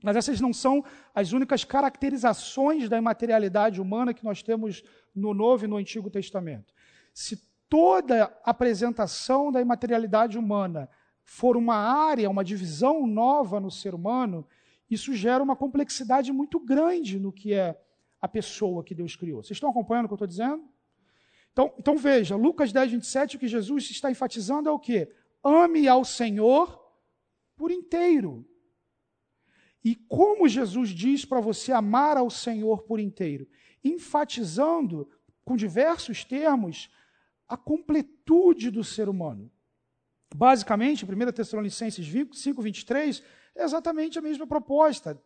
Mas essas não são as únicas caracterizações da imaterialidade humana que nós temos no Novo e no Antigo Testamento. Se toda apresentação da imaterialidade humana for uma área, uma divisão nova no ser humano, isso gera uma complexidade muito grande no que é a pessoa que Deus criou. Vocês estão acompanhando o que eu estou dizendo? Então, então veja, Lucas 10, 27, o que Jesus está enfatizando é o quê? Ame ao Senhor por inteiro. E como Jesus diz para você amar ao Senhor por inteiro? Enfatizando, com diversos termos, a completude do ser humano. Basicamente, 1 Tessalonicenses 5, 23 é exatamente a mesma proposta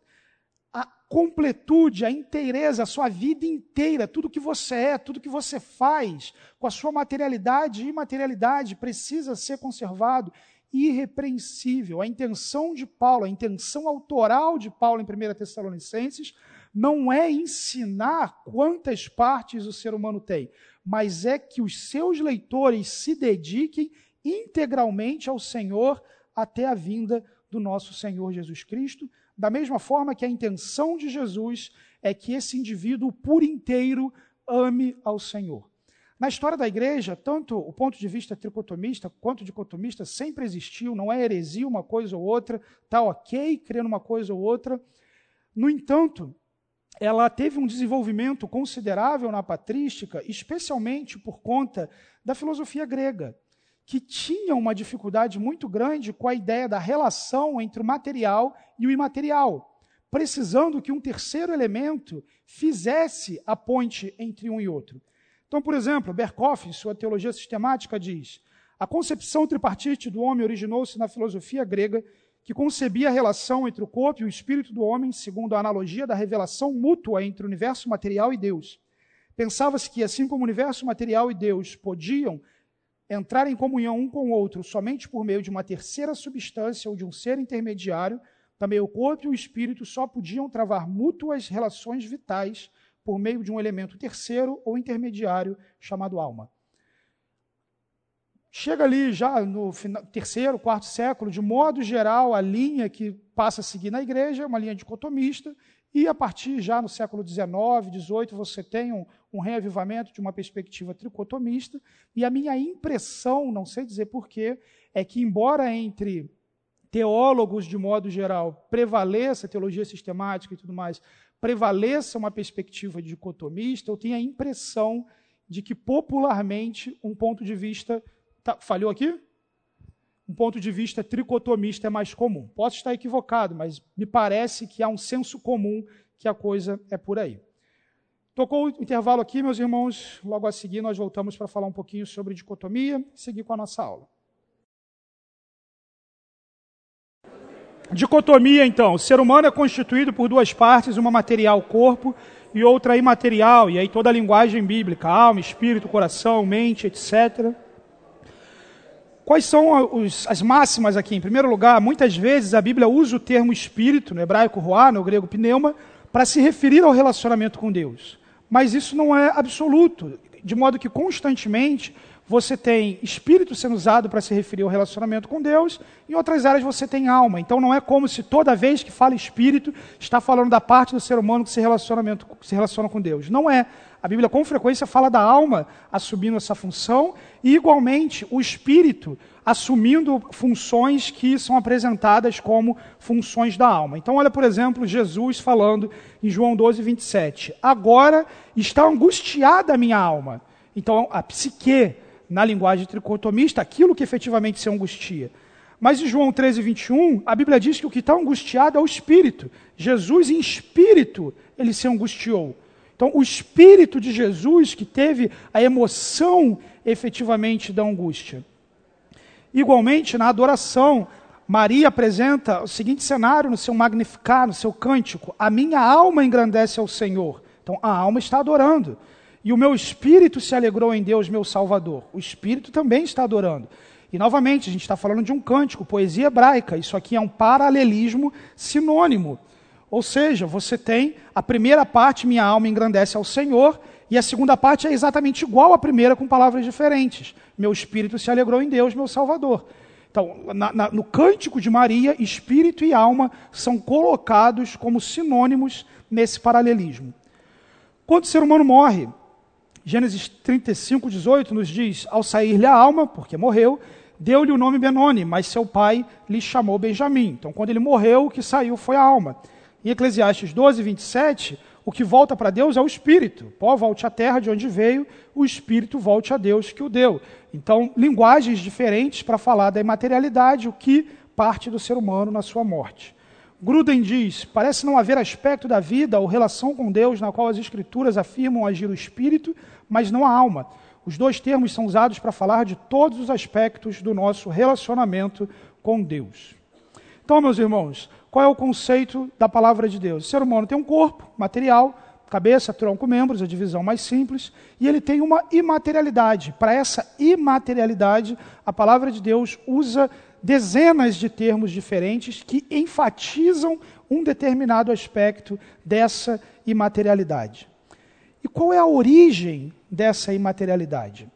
a completude, a inteireza, a sua vida inteira, tudo que você é, tudo que você faz, com a sua materialidade e imaterialidade, precisa ser conservado irrepreensível. A intenção de Paulo, a intenção autoral de Paulo em 1 Tessalonicenses, não é ensinar quantas partes o ser humano tem, mas é que os seus leitores se dediquem integralmente ao Senhor até a vinda do nosso Senhor Jesus Cristo da mesma forma que a intenção de Jesus é que esse indivíduo por inteiro ame ao Senhor. Na história da igreja, tanto o ponto de vista tricotomista quanto dicotomista sempre existiu, não é heresia uma coisa ou outra, está ok crer numa coisa ou outra. No entanto, ela teve um desenvolvimento considerável na patrística, especialmente por conta da filosofia grega que tinham uma dificuldade muito grande com a ideia da relação entre o material e o imaterial, precisando que um terceiro elemento fizesse a ponte entre um e outro. Então, por exemplo, Berkoff, em sua teologia sistemática, diz: a concepção tripartite do homem originou-se na filosofia grega, que concebia a relação entre o corpo e o espírito do homem, segundo a analogia da revelação mútua entre o universo material e Deus. Pensava-se que, assim como o universo material e Deus podiam entrar em comunhão um com o outro somente por meio de uma terceira substância ou de um ser intermediário, também o corpo e o espírito só podiam travar mútuas relações vitais por meio de um elemento terceiro ou intermediário chamado alma. Chega ali já no terceiro, quarto século, de modo geral, a linha que passa a seguir na igreja é uma linha dicotomista, e a partir já no século XIX, XVIII, você tem um, um reavivamento de uma perspectiva tricotomista, e a minha impressão, não sei dizer porquê, é que, embora entre teólogos, de modo geral, prevaleça teologia sistemática e tudo mais, prevaleça uma perspectiva dicotomista, eu tenho a impressão de que, popularmente, um ponto de vista. Tá, falhou aqui? Um ponto de vista tricotomista é mais comum. Posso estar equivocado, mas me parece que há um senso comum que a coisa é por aí. Tocou o intervalo aqui, meus irmãos. Logo a seguir, nós voltamos para falar um pouquinho sobre dicotomia e seguir com a nossa aula. Dicotomia, então. O ser humano é constituído por duas partes, uma material, corpo, e outra imaterial. E aí toda a linguagem bíblica, alma, espírito, coração, mente, etc. Quais são os, as máximas aqui? Em primeiro lugar, muitas vezes a Bíblia usa o termo espírito, no hebraico ruá, no grego pneuma, para se referir ao relacionamento com Deus. Mas isso não é absoluto, de modo que constantemente você tem espírito sendo usado para se referir ao relacionamento com Deus, em outras áreas você tem alma. Então não é como se toda vez que fala espírito está falando da parte do ser humano que se, relacionamento, que se relaciona com Deus. Não é. A Bíblia com frequência fala da alma assumindo essa função e igualmente o espírito assumindo funções que são apresentadas como funções da alma. Então olha, por exemplo, Jesus falando em João 12, 27. Agora está angustiada a minha alma. Então a psique na linguagem tricotomista, aquilo que efetivamente se angustia. Mas em João 13, 21, a Bíblia diz que o que está angustiado é o espírito. Jesus, em espírito, ele se angustiou. Então, o espírito de Jesus que teve a emoção efetivamente da angústia. Igualmente, na adoração, Maria apresenta o seguinte cenário no seu Magnificar, no seu cântico: A minha alma engrandece ao Senhor. Então, a alma está adorando. E o meu espírito se alegrou em Deus, meu Salvador. O espírito também está adorando. E novamente, a gente está falando de um cântico, poesia hebraica. Isso aqui é um paralelismo sinônimo. Ou seja, você tem a primeira parte, minha alma engrandece ao Senhor, e a segunda parte é exatamente igual à primeira, com palavras diferentes. Meu espírito se alegrou em Deus, meu Salvador. Então, na, na, no cântico de Maria, espírito e alma são colocados como sinônimos nesse paralelismo. Quando o ser humano morre, Gênesis 35, 18 nos diz: Ao sair-lhe a alma, porque morreu, deu-lhe o nome Benoni, mas seu pai lhe chamou Benjamim. Então, quando ele morreu, o que saiu foi a alma. Em Eclesiastes 12, 27, o que volta para Deus é o espírito. Pó volte à terra de onde veio, o espírito volte a Deus que o deu. Então, linguagens diferentes para falar da imaterialidade, o que parte do ser humano na sua morte. Gruden diz: parece não haver aspecto da vida ou relação com Deus na qual as Escrituras afirmam agir o espírito, mas não a alma. Os dois termos são usados para falar de todos os aspectos do nosso relacionamento com Deus. Então, meus irmãos, qual é o conceito da palavra de Deus? O ser humano tem um corpo material, cabeça, tronco, membros, a divisão mais simples, e ele tem uma imaterialidade. Para essa imaterialidade, a palavra de Deus usa dezenas de termos diferentes que enfatizam um determinado aspecto dessa imaterialidade. E qual é a origem dessa imaterialidade?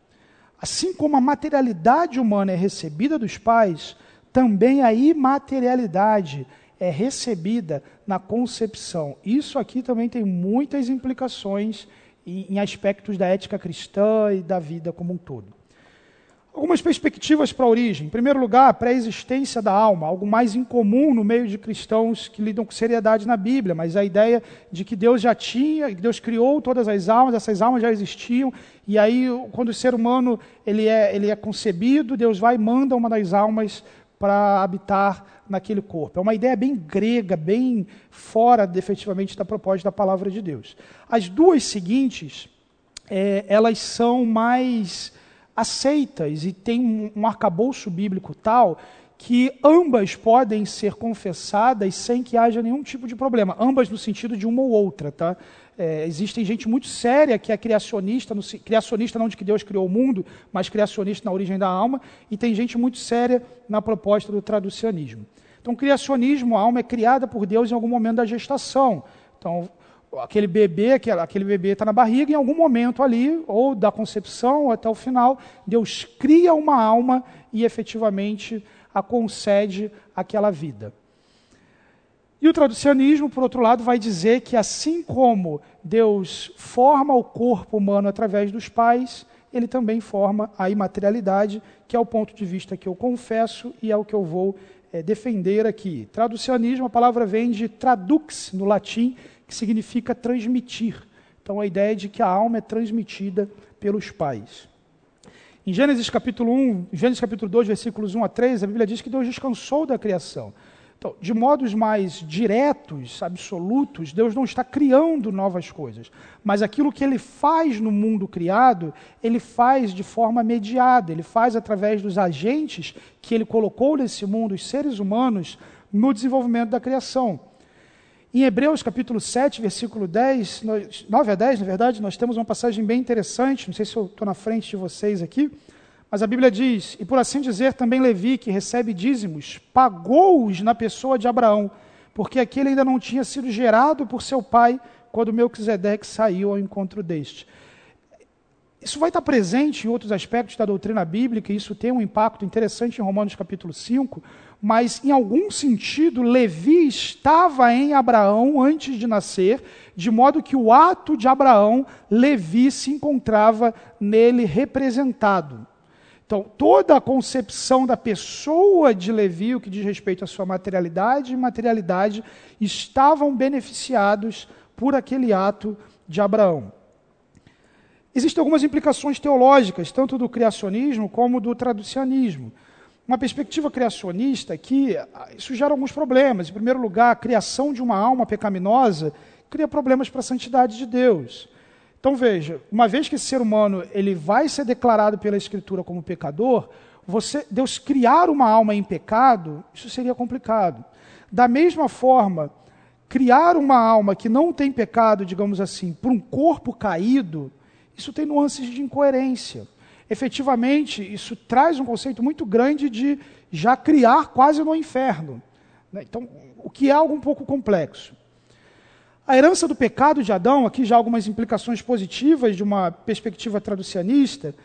Assim como a materialidade humana é recebida dos pais, também a imaterialidade é recebida na concepção. Isso aqui também tem muitas implicações em aspectos da ética cristã e da vida como um todo. Algumas perspectivas para a origem. Em primeiro lugar, a pré-existência da alma, algo mais incomum no meio de cristãos que lidam com seriedade na Bíblia, mas a ideia de que Deus já tinha, que Deus criou todas as almas, essas almas já existiam, e aí quando o ser humano ele é, ele é concebido, Deus vai e manda uma das almas para habitar naquele corpo. É uma ideia bem grega, bem fora efetivamente da proposta da palavra de Deus. As duas seguintes, é, elas são mais aceitas e tem um arcabouço bíblico tal que ambas podem ser confessadas sem que haja nenhum tipo de problema. Ambas no sentido de uma ou outra, tá? É, existem gente muito séria que é criacionista, no, criacionista não de que Deus criou o mundo, mas criacionista na origem da alma, e tem gente muito séria na proposta do traducionismo. Então, criacionismo, a alma é criada por Deus em algum momento da gestação. Então, aquele bebê, aquele bebê está na barriga, em algum momento ali, ou da concepção ou até o final, Deus cria uma alma e efetivamente a concede aquela vida. E o traducionismo, por outro lado, vai dizer que assim como Deus forma o corpo humano através dos pais, ele também forma a imaterialidade, que é o ponto de vista que eu confesso e é o que eu vou é, defender aqui. Traducionismo, a palavra vem de tradux, no latim, que significa transmitir. Então, a ideia de que a alma é transmitida pelos pais. Em Gênesis capítulo 1, Gênesis capítulo 2, versículos 1 a 3, a Bíblia diz que Deus descansou da criação. Então, de modos mais diretos, absolutos, Deus não está criando novas coisas. Mas aquilo que ele faz no mundo criado, ele faz de forma mediada, ele faz através dos agentes que ele colocou nesse mundo, os seres humanos, no desenvolvimento da criação. Em Hebreus capítulo 7, versículo 10, 9 a 10, na verdade, nós temos uma passagem bem interessante, não sei se eu estou na frente de vocês aqui, mas a Bíblia diz, e por assim dizer, também Levi, que recebe dízimos, pagou-os na pessoa de Abraão, porque aquele ainda não tinha sido gerado por seu pai quando Melquisedeque saiu ao encontro deste. Isso vai estar presente em outros aspectos da doutrina bíblica, e isso tem um impacto interessante em Romanos capítulo 5, mas em algum sentido Levi estava em Abraão antes de nascer, de modo que o ato de Abraão, Levi se encontrava nele representado. Então, toda a concepção da pessoa de Levi, o que diz respeito à sua materialidade e materialidade, estavam beneficiados por aquele ato de Abraão. Existem algumas implicações teológicas, tanto do criacionismo como do traducionismo uma perspectiva criacionista que ah, isso gera alguns problemas. Em primeiro lugar, a criação de uma alma pecaminosa cria problemas para a santidade de Deus. Então veja, uma vez que esse ser humano ele vai ser declarado pela Escritura como pecador, você, Deus criar uma alma em pecado, isso seria complicado. Da mesma forma, criar uma alma que não tem pecado, digamos assim, por um corpo caído, isso tem nuances de incoerência efetivamente, isso traz um conceito muito grande de já criar quase no inferno. Né? Então, o que é algo um pouco complexo. A herança do pecado de Adão, aqui já algumas implicações positivas de uma perspectiva traducianista.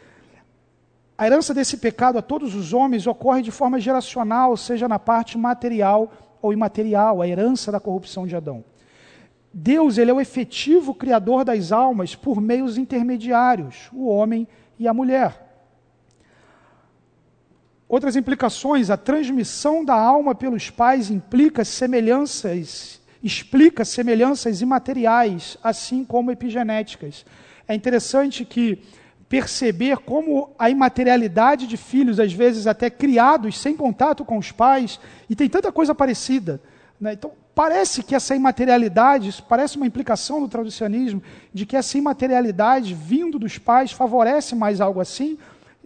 A herança desse pecado a todos os homens ocorre de forma geracional, seja na parte material ou imaterial, a herança da corrupção de Adão. Deus, ele é o efetivo criador das almas por meios intermediários, o homem e a mulher. Outras implicações, a transmissão da alma pelos pais implica semelhanças, explica semelhanças imateriais, assim como epigenéticas. É interessante que perceber como a imaterialidade de filhos, às vezes até criados sem contato com os pais, e tem tanta coisa parecida. Né? Então, parece que essa imaterialidade, parece uma implicação do traducionismo, de que essa imaterialidade vindo dos pais favorece mais algo assim,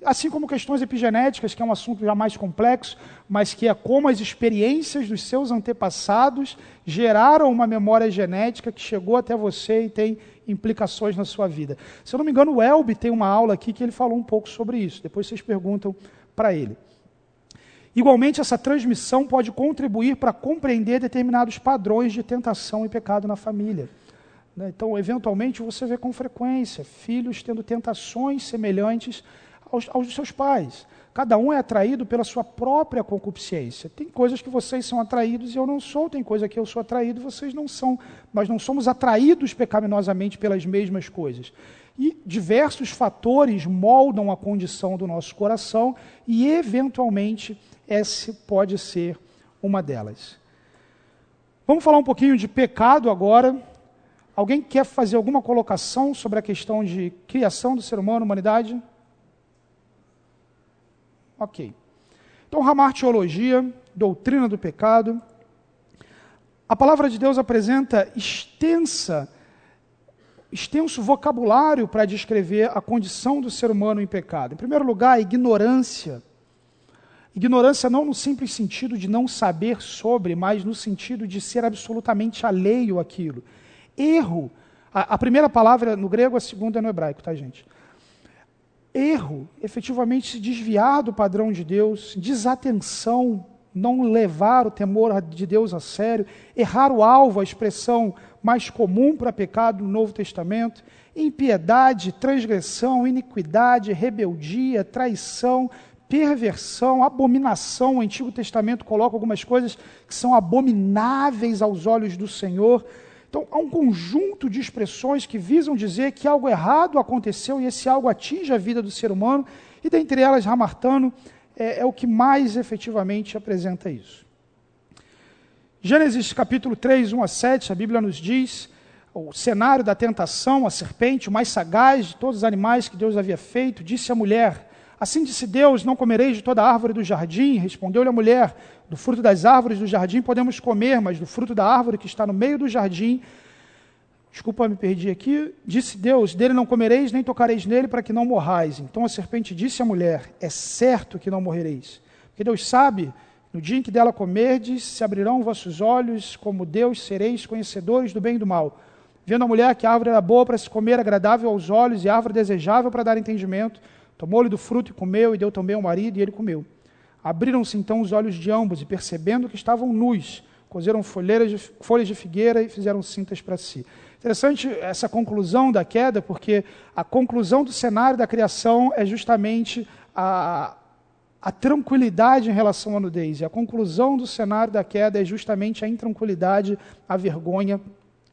assim como questões epigenéticas, que é um assunto já mais complexo, mas que é como as experiências dos seus antepassados geraram uma memória genética que chegou até você e tem implicações na sua vida. Se eu não me engano, o Elbe tem uma aula aqui que ele falou um pouco sobre isso. Depois vocês perguntam para ele. Igualmente, essa transmissão pode contribuir para compreender determinados padrões de tentação e pecado na família. Né? Então, eventualmente, você vê com frequência filhos tendo tentações semelhantes aos, aos seus pais. Cada um é atraído pela sua própria concupiscência. Tem coisas que vocês são atraídos e eu não sou, tem coisa que eu sou atraído e vocês não são. Nós não somos atraídos pecaminosamente pelas mesmas coisas. E diversos fatores moldam a condição do nosso coração e, eventualmente, esse pode ser uma delas. Vamos falar um pouquinho de pecado agora. Alguém quer fazer alguma colocação sobre a questão de criação do ser humano, humanidade? Ok. Então, ramar teologia, doutrina do pecado. A palavra de Deus apresenta extensa, extenso vocabulário para descrever a condição do ser humano em pecado. Em primeiro lugar, a ignorância Ignorância não no simples sentido de não saber sobre, mas no sentido de ser absolutamente alheio àquilo. Erro. A, a primeira palavra no grego, a segunda é no hebraico, tá, gente? Erro, efetivamente se desviar do padrão de Deus, desatenção, não levar o temor de Deus a sério, errar o alvo, a expressão mais comum para pecado no Novo Testamento, impiedade, transgressão, iniquidade, rebeldia, traição, perversão, abominação. O Antigo Testamento coloca algumas coisas que são abomináveis aos olhos do Senhor. Então, há um conjunto de expressões que visam dizer que algo errado aconteceu e esse algo atinge a vida do ser humano, e dentre elas, Ramartano é, é o que mais efetivamente apresenta isso. Gênesis capítulo 3, 1 a 7, a Bíblia nos diz o cenário da tentação, a serpente, o mais sagaz de todos os animais que Deus havia feito, disse à mulher: Assim disse Deus: Não comereis de toda árvore do jardim. Respondeu-lhe a mulher: Do fruto das árvores do jardim podemos comer, mas do fruto da árvore que está no meio do jardim. Desculpa, me perdi aqui. Disse Deus: Dele não comereis, nem tocareis nele, para que não morrais. Então a serpente disse à mulher: É certo que não morrereis. Porque Deus sabe, No dia em que dela comerdes, se abrirão vossos olhos, como Deus sereis conhecedores do bem e do mal. Vendo a mulher que a árvore era boa para se comer, agradável aos olhos e árvore desejável para dar entendimento, tomou-lhe do fruto e comeu, e deu também ao marido, e ele comeu. Abriram-se então os olhos de ambos, e percebendo que estavam nus, cozeram de, folhas de figueira e fizeram cintas para si. Interessante essa conclusão da queda, porque a conclusão do cenário da criação é justamente a, a tranquilidade em relação à nudez. E a conclusão do cenário da queda é justamente a intranquilidade, a vergonha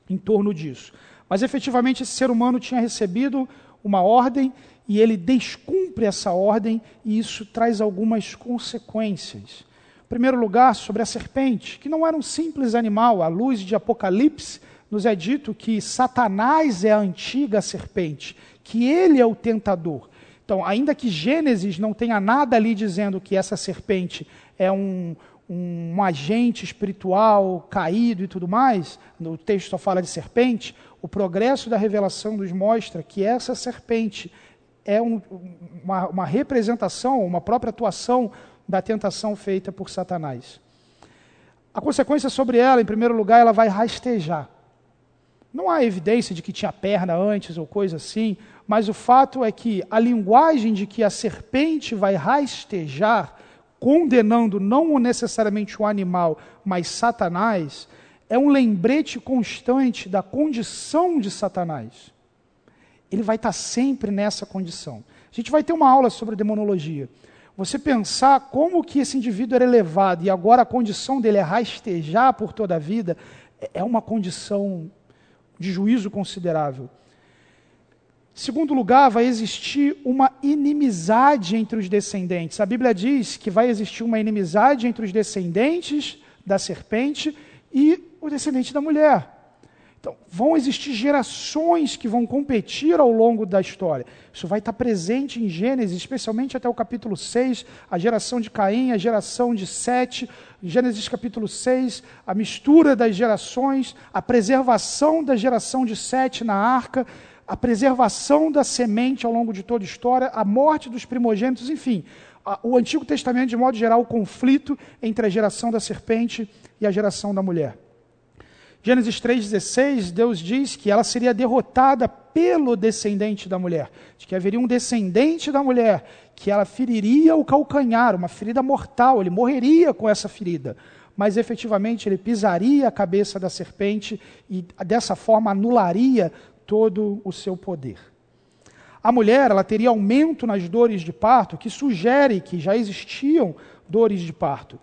em torno disso. Mas efetivamente esse ser humano tinha recebido uma ordem e ele descumpre essa ordem e isso traz algumas consequências. Em primeiro lugar, sobre a serpente, que não era um simples animal, à luz de Apocalipse, nos é dito que Satanás é a antiga serpente, que ele é o tentador. Então, ainda que Gênesis não tenha nada ali dizendo que essa serpente é um, um, agente espiritual caído e tudo mais, no texto só fala de serpente, o progresso da revelação nos mostra que essa serpente é um, uma, uma representação, uma própria atuação da tentação feita por Satanás. A consequência sobre ela, em primeiro lugar, ela vai rastejar. Não há evidência de que tinha perna antes ou coisa assim, mas o fato é que a linguagem de que a serpente vai rastejar, condenando não necessariamente o animal, mas Satanás, é um lembrete constante da condição de Satanás. Ele vai estar sempre nessa condição. A gente vai ter uma aula sobre demonologia. Você pensar como que esse indivíduo era elevado e agora a condição dele é rastejar por toda a vida, é uma condição de juízo considerável. Segundo lugar, vai existir uma inimizade entre os descendentes. A Bíblia diz que vai existir uma inimizade entre os descendentes da serpente e o descendente da mulher. Então, vão existir gerações que vão competir ao longo da história. Isso vai estar presente em Gênesis, especialmente até o capítulo 6, a geração de Caim, a geração de Sete, Gênesis capítulo 6, a mistura das gerações, a preservação da geração de Sete na arca, a preservação da semente ao longo de toda a história, a morte dos primogênitos, enfim. O Antigo Testamento, de modo geral, o conflito entre a geração da serpente e a geração da mulher. Gênesis 3,16, Deus diz que ela seria derrotada pelo descendente da mulher, de que haveria um descendente da mulher, que ela feriria o calcanhar, uma ferida mortal, ele morreria com essa ferida, mas efetivamente ele pisaria a cabeça da serpente e dessa forma anularia todo o seu poder. A mulher, ela teria aumento nas dores de parto, que sugere que já existiam dores de parto.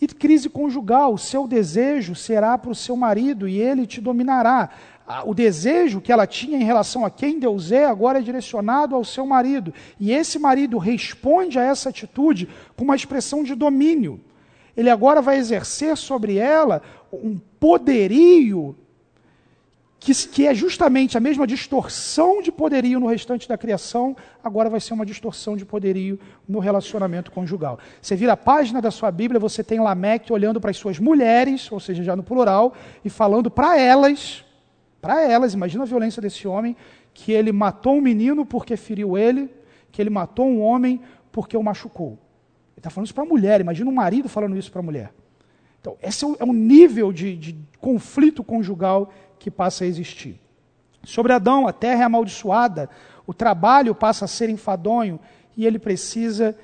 E crise conjugal, o seu desejo será para o seu marido e ele te dominará. O desejo que ela tinha em relação a quem Deus é, agora é direcionado ao seu marido. E esse marido responde a essa atitude com uma expressão de domínio. Ele agora vai exercer sobre ela um poderio que, que, é justamente a mesma distorção de poderio no restante da criação, agora vai ser uma distorção de poderio no relacionamento conjugal. Você vira a página da sua Bíblia, você tem Lameque olhando para as suas mulheres, ou seja, já no plural, e falando para elas, para elas, imagina a violência desse homem, que ele matou um menino porque feriu ele, que ele matou um homem porque o machucou. Ele está falando isso para a mulher, imagina um marido falando isso para a mulher. Então, esse é o é nível de, de conflito conjugal que passa a existir. Sobre Adão, a terra é amaldiçoada, o trabalho passa a ser enfadonho e ele precisa,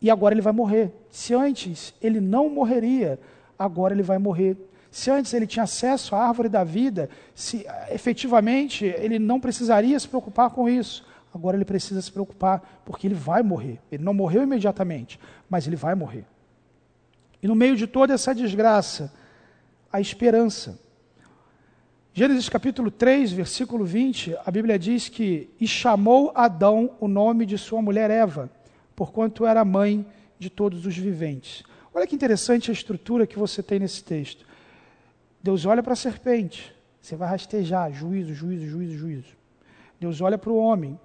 e agora ele vai morrer. Se antes ele não morreria, agora ele vai morrer. Se antes ele tinha acesso à árvore da vida, se efetivamente ele não precisaria se preocupar com isso, agora ele precisa se preocupar, porque ele vai morrer. Ele não morreu imediatamente, mas ele vai morrer. E no meio de toda essa desgraça, a esperança. Gênesis capítulo 3, versículo 20, a Bíblia diz que: E chamou Adão o nome de sua mulher Eva, porquanto era mãe de todos os viventes. Olha que interessante a estrutura que você tem nesse texto. Deus olha para a serpente, você vai rastejar, juízo, juízo, juízo, juízo. Deus olha para o homem,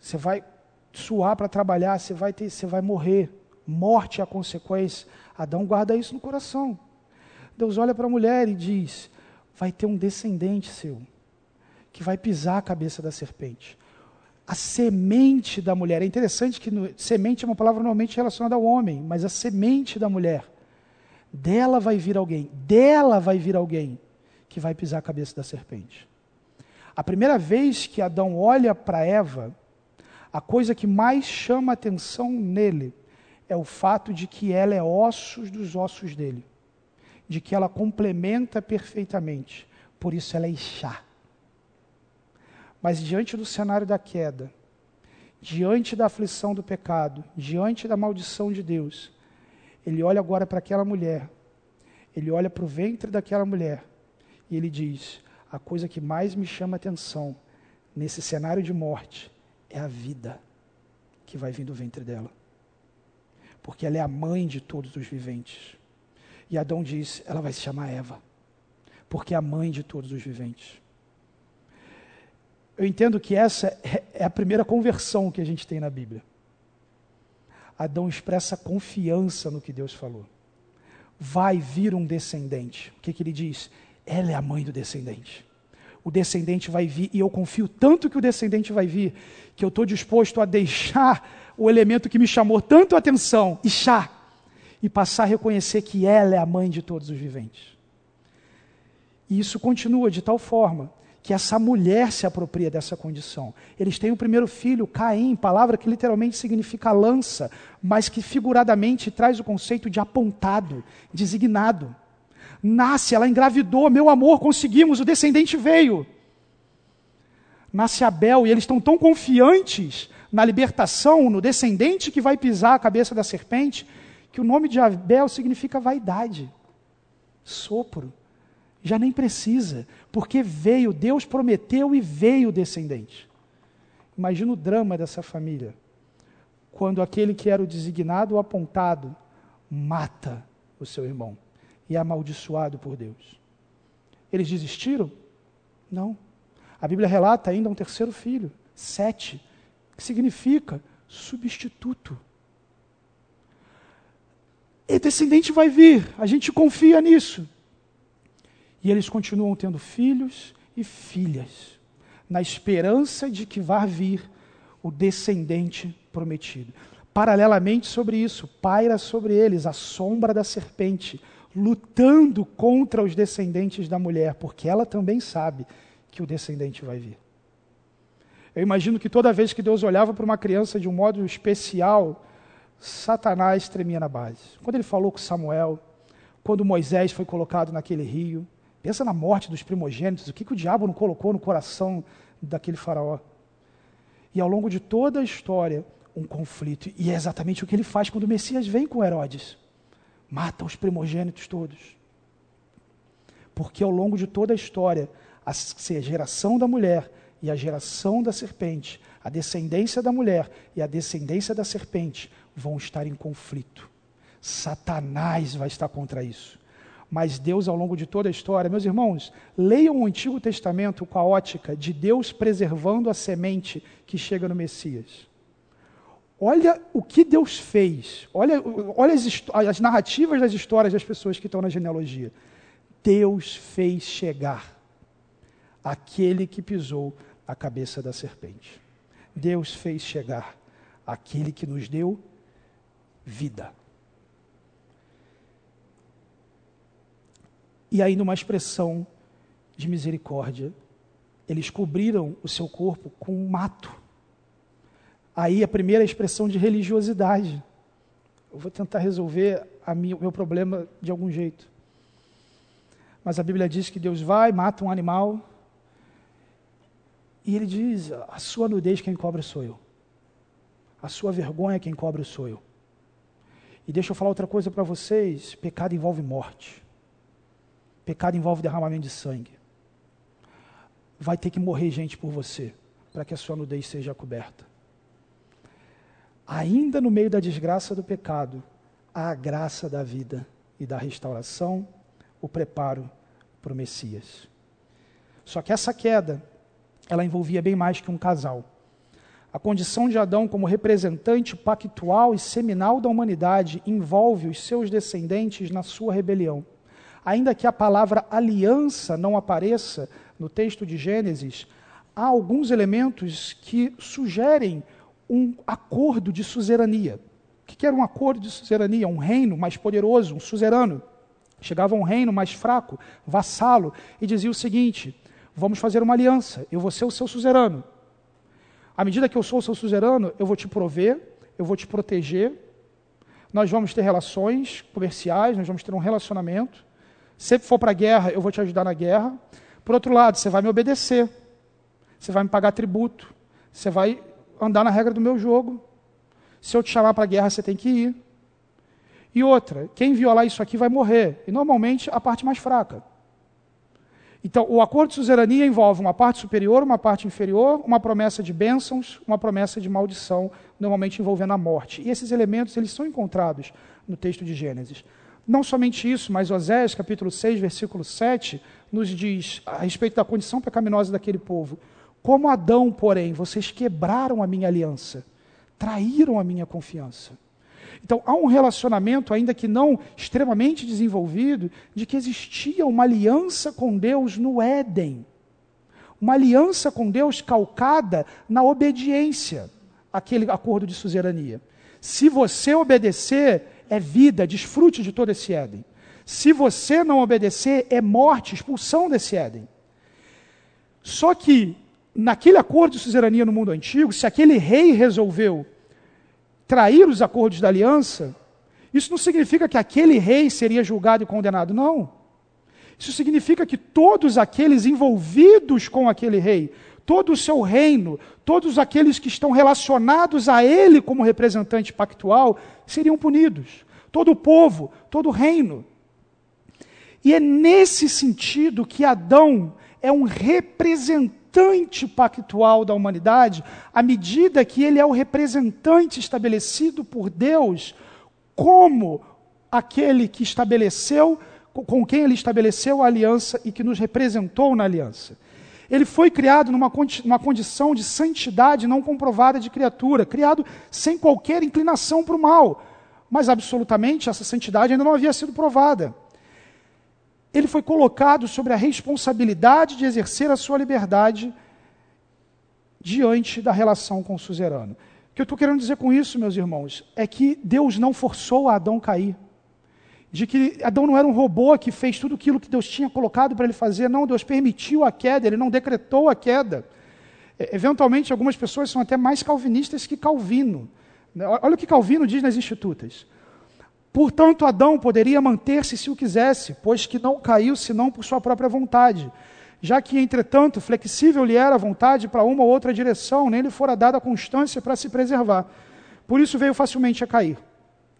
você vai suar para trabalhar, você vai, ter, você vai morrer. Morte é a consequência. Adão guarda isso no coração. Deus olha para a mulher e diz: vai ter um descendente seu que vai pisar a cabeça da serpente. a semente da mulher. É interessante que no, semente é uma palavra normalmente relacionada ao homem, mas a semente da mulher. Dela vai vir alguém, dela vai vir alguém que vai pisar a cabeça da serpente. A primeira vez que Adão olha para Eva, a coisa que mais chama atenção nele é o fato de que ela é ossos dos ossos dele, de que ela complementa perfeitamente, por isso ela é Ixá. Mas diante do cenário da queda, diante da aflição do pecado, diante da maldição de Deus, ele olha agora para aquela mulher, ele olha para o ventre daquela mulher e ele diz: a coisa que mais me chama atenção nesse cenário de morte é a vida que vai vir do ventre dela. Porque ela é a mãe de todos os viventes. E Adão diz: ela vai se chamar Eva, porque é a mãe de todos os viventes. Eu entendo que essa é, é a primeira conversão que a gente tem na Bíblia. Adão expressa confiança no que Deus falou. Vai vir um descendente. O que, que ele diz? Ela é a mãe do descendente. O descendente vai vir, e eu confio tanto que o descendente vai vir, que eu estou disposto a deixar o elemento que me chamou tanto a atenção, Ixá, e passar a reconhecer que ela é a mãe de todos os viventes. E isso continua de tal forma que essa mulher se apropria dessa condição. Eles têm o primeiro filho, Caim, palavra que literalmente significa lança, mas que figuradamente traz o conceito de apontado, designado. Nasce, ela engravidou, meu amor, conseguimos, o descendente veio. Nasce Abel e eles estão tão confiantes na libertação, no descendente que vai pisar a cabeça da serpente, que o nome de Abel significa vaidade, sopro já nem precisa, porque veio, Deus prometeu e veio o descendente. Imagina o drama dessa família, quando aquele que era o designado, o apontado, mata o seu irmão e é amaldiçoado por Deus. Eles desistiram? Não. A Bíblia relata ainda um terceiro filho, sete, que significa substituto. E descendente vai vir, a gente confia nisso. E eles continuam tendo filhos e filhas, na esperança de que vá vir o descendente prometido. Paralelamente sobre isso, paira sobre eles a sombra da serpente, lutando contra os descendentes da mulher, porque ela também sabe que o descendente vai vir. Eu imagino que toda vez que Deus olhava para uma criança de um modo especial, Satanás tremia na base. Quando ele falou com Samuel, quando Moisés foi colocado naquele rio, Pensa na morte dos primogênitos, o que, que o diabo não colocou no coração daquele faraó. E ao longo de toda a história, um conflito. E é exatamente o que ele faz quando o Messias vem com Herodes. Mata os primogênitos todos. Porque ao longo de toda a história, a geração da mulher e a geração da serpente, a descendência da mulher e a descendência da serpente vão estar em conflito. Satanás vai estar contra isso mas Deus ao longo de toda a história. Meus irmãos, leiam o Antigo Testamento com a ótica de Deus preservando a semente que chega no Messias. Olha o que Deus fez, olha, olha as, as narrativas das histórias das pessoas que estão na genealogia. Deus fez chegar aquele que pisou a cabeça da serpente. Deus fez chegar aquele que nos deu vida. E aí, numa expressão de misericórdia, eles cobriram o seu corpo com um mato. Aí a primeira expressão de religiosidade. Eu vou tentar resolver o meu problema de algum jeito. Mas a Bíblia diz que Deus vai, mata um animal, e ele diz: a sua nudez quem cobre sou eu. A sua vergonha quem cobre sou eu. E deixa eu falar outra coisa para vocês: pecado envolve morte. Pecado envolve derramamento de sangue. Vai ter que morrer gente por você, para que a sua nudez seja coberta. Ainda no meio da desgraça do pecado, há a graça da vida e da restauração, o preparo para o Messias. Só que essa queda, ela envolvia bem mais que um casal. A condição de Adão como representante pactual e seminal da humanidade envolve os seus descendentes na sua rebelião. Ainda que a palavra aliança não apareça no texto de Gênesis, há alguns elementos que sugerem um acordo de suzerania. O que era um acordo de suzerania? Um reino mais poderoso, um suzerano. Chegava um reino mais fraco, vassalo, e dizia o seguinte: vamos fazer uma aliança, eu vou ser o seu suzerano. À medida que eu sou seu suzerano, eu vou te prover, eu vou te proteger, nós vamos ter relações comerciais, nós vamos ter um relacionamento. Se for para a guerra, eu vou te ajudar na guerra. Por outro lado, você vai me obedecer, você vai me pagar tributo, você vai andar na regra do meu jogo. Se eu te chamar para a guerra, você tem que ir. E outra, quem violar isso aqui vai morrer. E normalmente a parte mais fraca. Então, o acordo de suzerania envolve uma parte superior, uma parte inferior, uma promessa de bênçãos, uma promessa de maldição, normalmente envolvendo a morte. E esses elementos eles são encontrados no texto de Gênesis. Não somente isso, mas Osés, capítulo 6, versículo 7, nos diz a respeito da condição pecaminosa daquele povo. Como Adão, porém, vocês quebraram a minha aliança, traíram a minha confiança. Então, há um relacionamento, ainda que não extremamente desenvolvido, de que existia uma aliança com Deus no Éden. Uma aliança com Deus calcada na obediência àquele acordo de suzerania. Se você obedecer, é vida, desfrute de todo esse Éden. Se você não obedecer, é morte, expulsão desse Éden. Só que naquele acordo de suzerania no mundo antigo, se aquele rei resolveu trair os acordos da aliança, isso não significa que aquele rei seria julgado e condenado, não. Isso significa que todos aqueles envolvidos com aquele rei, todo o seu reino, todos aqueles que estão relacionados a ele como representante pactual, seriam punidos. Todo o povo, todo o reino. E é nesse sentido que Adão é um representante representante pactual da humanidade, à medida que ele é o representante estabelecido por Deus como aquele que estabeleceu, com quem ele estabeleceu a aliança e que nos representou na aliança. Ele foi criado numa, numa condição de santidade não comprovada de criatura, criado sem qualquer inclinação para o mal, mas absolutamente essa santidade ainda não havia sido provada ele foi colocado sobre a responsabilidade de exercer a sua liberdade diante da relação com o suzerano. O que eu estou querendo dizer com isso, meus irmãos, é que Deus não forçou a Adão cair. De que Adão não era um robô que fez tudo aquilo que Deus tinha colocado para ele fazer. Não, Deus permitiu a queda, ele não decretou a queda. Eventualmente, algumas pessoas são até mais calvinistas que Calvino. Olha o que Calvino diz nas Institutas. Portanto, Adão poderia manter-se se o quisesse, pois que não caiu senão por sua própria vontade. Já que, entretanto, flexível lhe era a vontade para uma ou outra direção, nem lhe fora dada a constância para se preservar. Por isso veio facilmente a cair.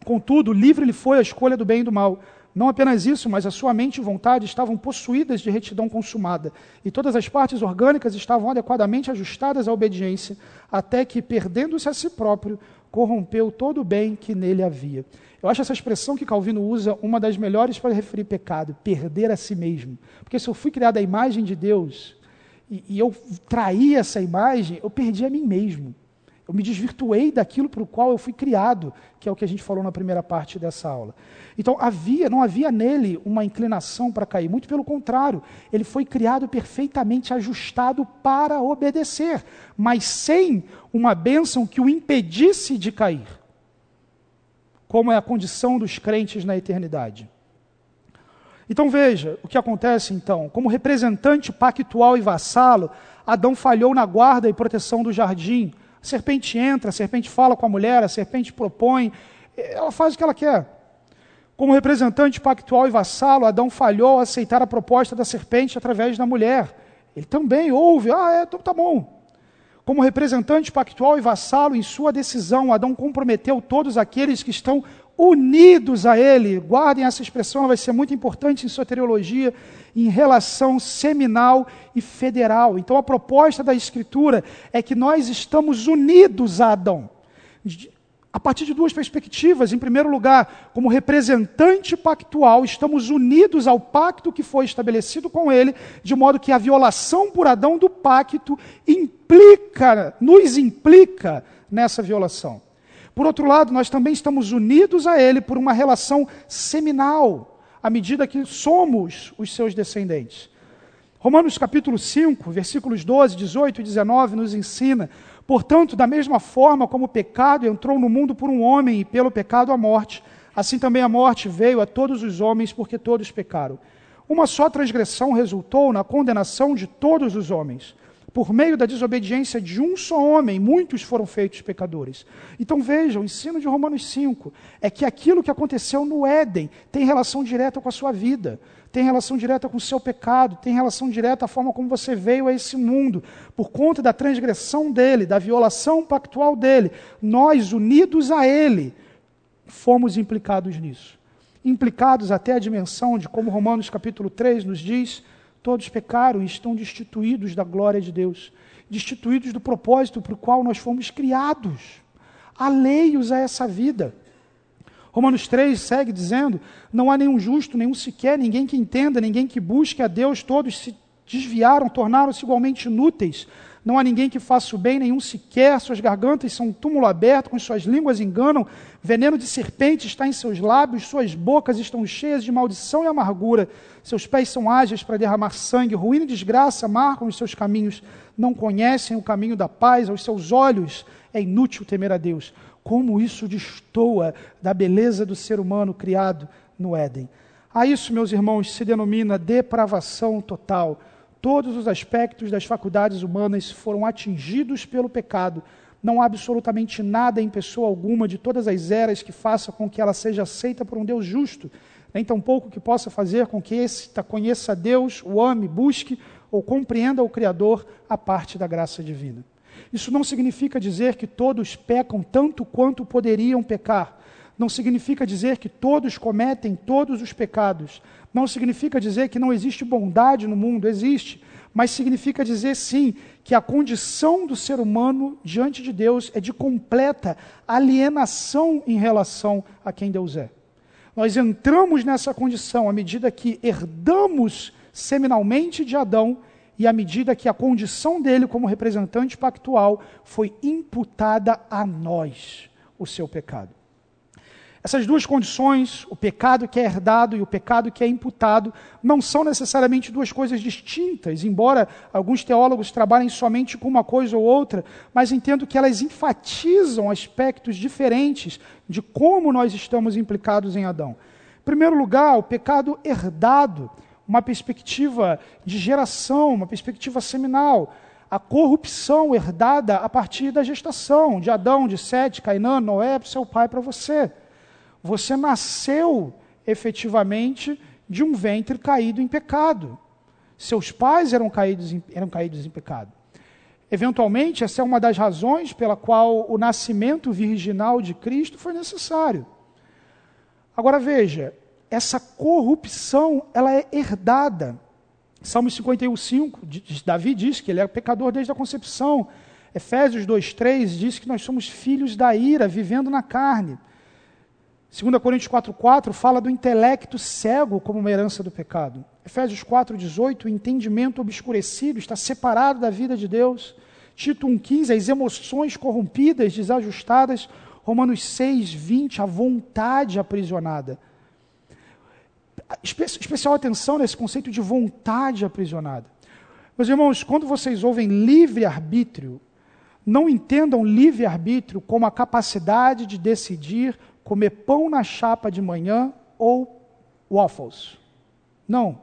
Contudo, livre lhe foi a escolha do bem e do mal. Não apenas isso, mas a sua mente e vontade estavam possuídas de retidão consumada, e todas as partes orgânicas estavam adequadamente ajustadas à obediência, até que, perdendo-se a si próprio, corrompeu todo o bem que nele havia. Eu acho essa expressão que Calvino usa uma das melhores para referir pecado, perder a si mesmo. Porque se eu fui criado à imagem de Deus e, e eu traí essa imagem, eu perdi a mim mesmo. Eu me desvirtuei daquilo para o qual eu fui criado, que é o que a gente falou na primeira parte dessa aula. Então, havia, não havia nele uma inclinação para cair, muito pelo contrário, ele foi criado perfeitamente ajustado para obedecer, mas sem uma bênção que o impedisse de cair, como é a condição dos crentes na eternidade. Então veja o que acontece então. Como representante pactual e vassalo, Adão falhou na guarda e proteção do jardim a serpente entra, a serpente fala com a mulher, a serpente propõe, ela faz o que ela quer. Como representante pactual e vassalo, Adão falhou ao aceitar a proposta da serpente através da mulher. Ele também ouve, ah, é, então tá bom. Como representante pactual e vassalo, em sua decisão, Adão comprometeu todos aqueles que estão unidos a ele. Guardem essa expressão, ela vai ser muito importante em sua teologia em relação seminal e federal. Então a proposta da Escritura é que nós estamos unidos a Adão. A partir de duas perspectivas. Em primeiro lugar, como representante pactual, estamos unidos ao pacto que foi estabelecido com ele, de modo que a violação por Adão do pacto implica, nos implica nessa violação. Por outro lado, nós também estamos unidos a ele por uma relação seminal à medida que somos os seus descendentes. Romanos capítulo 5, versículos 12, 18 e 19 nos ensina: Portanto, da mesma forma como o pecado entrou no mundo por um homem e pelo pecado a morte, assim também a morte veio a todos os homens porque todos pecaram. Uma só transgressão resultou na condenação de todos os homens. Por meio da desobediência de um só homem, muitos foram feitos pecadores. Então veja, o ensino de Romanos 5 é que aquilo que aconteceu no Éden tem relação direta com a sua vida, tem relação direta com o seu pecado, tem relação direta à forma como você veio a esse mundo. Por conta da transgressão dele, da violação pactual dele, nós, unidos a ele, fomos implicados nisso. Implicados até a dimensão de como Romanos capítulo 3 nos diz Todos pecaram e estão destituídos da glória de Deus, destituídos do propósito para o qual nós fomos criados, alheios a essa vida. Romanos 3 segue dizendo: Não há nenhum justo, nenhum sequer, ninguém que entenda, ninguém que busque a Deus, todos se desviaram, tornaram-se igualmente inúteis. Não há ninguém que faça o bem, nenhum sequer. Suas gargantas são um túmulo aberto, com suas línguas enganam. Veneno de serpente está em seus lábios, suas bocas estão cheias de maldição e amargura. Seus pés são ágeis para derramar sangue. Ruína e desgraça marcam os seus caminhos. Não conhecem o caminho da paz. Aos seus olhos é inútil temer a Deus. Como isso destoa da beleza do ser humano criado no Éden. A isso, meus irmãos, se denomina depravação total Todos os aspectos das faculdades humanas foram atingidos pelo pecado. Não há absolutamente nada em pessoa alguma de todas as eras que faça com que ela seja aceita por um Deus justo, nem tampouco que possa fazer com que esse conheça a Deus, o ame, busque ou compreenda o Criador a parte da graça divina. Isso não significa dizer que todos pecam tanto quanto poderiam pecar. Não significa dizer que todos cometem todos os pecados. Não significa dizer que não existe bondade no mundo, existe. Mas significa dizer sim que a condição do ser humano diante de Deus é de completa alienação em relação a quem Deus é. Nós entramos nessa condição à medida que herdamos seminalmente de Adão e à medida que a condição dele como representante pactual foi imputada a nós, o seu pecado. Essas duas condições, o pecado que é herdado e o pecado que é imputado, não são necessariamente duas coisas distintas, embora alguns teólogos trabalhem somente com uma coisa ou outra, mas entendo que elas enfatizam aspectos diferentes de como nós estamos implicados em Adão. Em primeiro lugar, o pecado herdado, uma perspectiva de geração, uma perspectiva seminal a corrupção herdada a partir da gestação de Adão, de Sete, Cainã, Noé, seu pai para você. Você nasceu efetivamente de um ventre caído em pecado. Seus pais eram caídos em, eram caídos em pecado. Eventualmente, essa é uma das razões pela qual o nascimento virginal de Cristo foi necessário. Agora veja, essa corrupção ela é herdada. Salmo 51:5, Davi diz que ele é pecador desde a concepção. Efésios 2:3 diz que nós somos filhos da ira, vivendo na carne. 2 Coríntios 4,4 fala do intelecto cego como uma herança do pecado. Efésios 4,18, o entendimento obscurecido está separado da vida de Deus. Tito 1,15, as emoções corrompidas, desajustadas. Romanos 6,20, a vontade aprisionada. Espe especial atenção nesse conceito de vontade aprisionada. Meus irmãos, quando vocês ouvem livre-arbítrio, não entendam livre-arbítrio como a capacidade de decidir comer pão na chapa de manhã ou waffles. Não.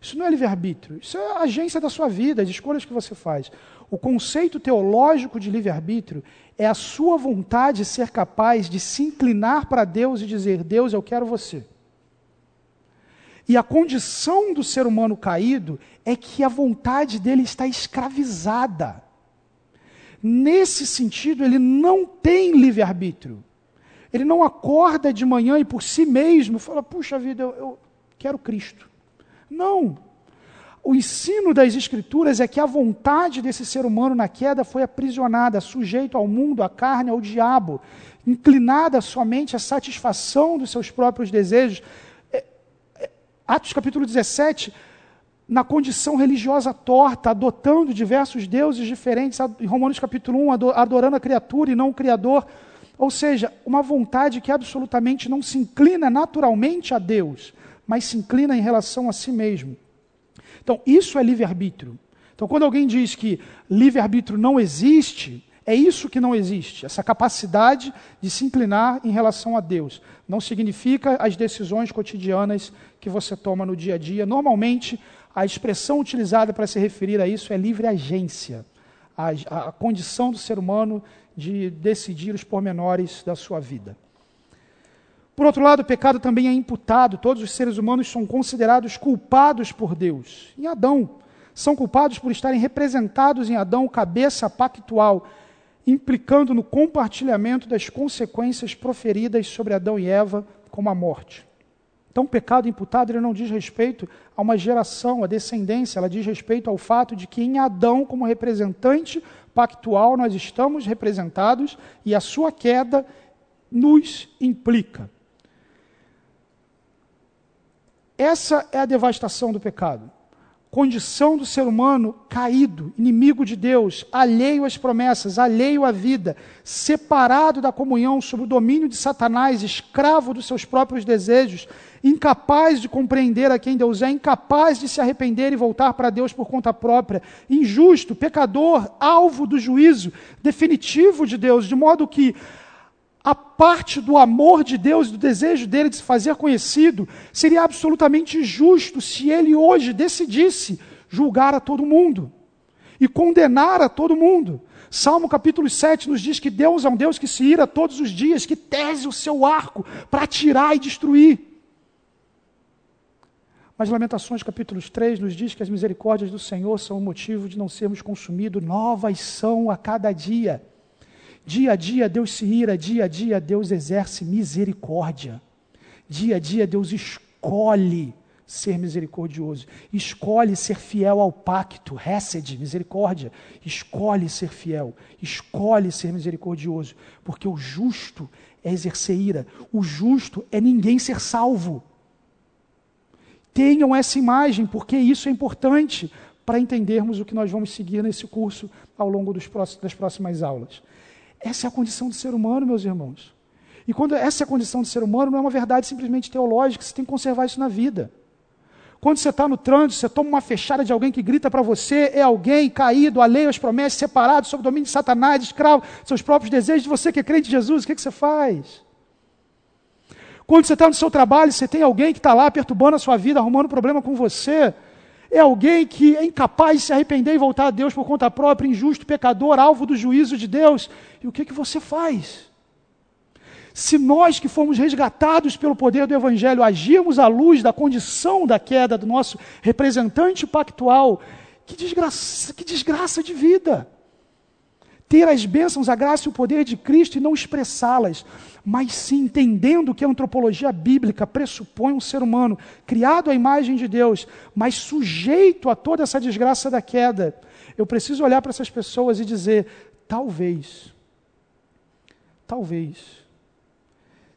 Isso não é livre-arbítrio. Isso é a agência da sua vida, as escolhas que você faz. O conceito teológico de livre-arbítrio é a sua vontade ser capaz de se inclinar para Deus e dizer: Deus, eu quero você. E a condição do ser humano caído é que a vontade dele está escravizada. Nesse sentido, ele não tem livre-arbítrio. Ele não acorda de manhã e por si mesmo fala: puxa vida, eu, eu quero Cristo. Não. O ensino das Escrituras é que a vontade desse ser humano na queda foi aprisionada, sujeito ao mundo, à carne, ao diabo, inclinada somente à satisfação dos seus próprios desejos. É, é, Atos capítulo 17, na condição religiosa torta, adotando diversos deuses diferentes, em Romanos capítulo 1, adorando a criatura e não o Criador. Ou seja, uma vontade que absolutamente não se inclina naturalmente a Deus, mas se inclina em relação a si mesmo. Então, isso é livre-arbítrio. Então, quando alguém diz que livre-arbítrio não existe, é isso que não existe, essa capacidade de se inclinar em relação a Deus. Não significa as decisões cotidianas que você toma no dia a dia. Normalmente, a expressão utilizada para se referir a isso é livre agência a, a condição do ser humano de decidir os pormenores da sua vida. Por outro lado, o pecado também é imputado, todos os seres humanos são considerados culpados por Deus. Em Adão, são culpados por estarem representados em Adão, cabeça pactual, implicando no compartilhamento das consequências proferidas sobre Adão e Eva, como a morte. Então, o pecado imputado ele não diz respeito a uma geração, a descendência, ela diz respeito ao fato de que em Adão, como representante pactual, nós estamos representados e a sua queda nos implica. Essa é a devastação do pecado condição do ser humano caído, inimigo de Deus, alheio às promessas, alheio à vida, separado da comunhão, sob o domínio de Satanás, escravo dos seus próprios desejos, incapaz de compreender a quem Deus é, incapaz de se arrepender e voltar para Deus por conta própria, injusto, pecador, alvo do juízo definitivo de Deus, de modo que a parte do amor de Deus, do desejo dele de se fazer conhecido, seria absolutamente justo se ele hoje decidisse julgar a todo mundo e condenar a todo mundo. Salmo capítulo 7 nos diz que Deus é um Deus que se ira todos os dias, que tese o seu arco para atirar e destruir. Mas Lamentações capítulo 3 nos diz que as misericórdias do Senhor são o motivo de não sermos consumidos, novas são a cada dia. Dia a dia Deus se ira, dia a dia Deus exerce misericórdia. Dia a dia Deus escolhe ser misericordioso, escolhe ser fiel ao pacto, Hesed, misericórdia, escolhe ser fiel, escolhe ser misericordioso, porque o justo é exercer ira, o justo é ninguém ser salvo. Tenham essa imagem, porque isso é importante para entendermos o que nós vamos seguir nesse curso ao longo próximos, das próximas aulas. Essa é a condição do ser humano, meus irmãos. E quando essa é a condição do ser humano, não é uma verdade simplesmente teológica, você tem que conservar isso na vida. Quando você está no trânsito, você toma uma fechada de alguém que grita para você, é alguém caído, alheio às promessas, separado, sob o domínio de Satanás, escravo, seus próprios desejos, de você que é crente de Jesus, o que, que você faz? Quando você está no seu trabalho, você tem alguém que está lá perturbando a sua vida, arrumando problema com você, é alguém que é incapaz de se arrepender e voltar a Deus por conta própria, injusto, pecador, alvo do juízo de Deus. E o que, que você faz? Se nós que fomos resgatados pelo poder do Evangelho agirmos à luz da condição da queda do nosso representante pactual, que desgraça, que desgraça de vida! Ter as bênçãos, a graça e o poder de Cristo e não expressá-las, mas sim entendendo que a antropologia bíblica pressupõe um ser humano criado à imagem de Deus, mas sujeito a toda essa desgraça da queda. Eu preciso olhar para essas pessoas e dizer: talvez, talvez,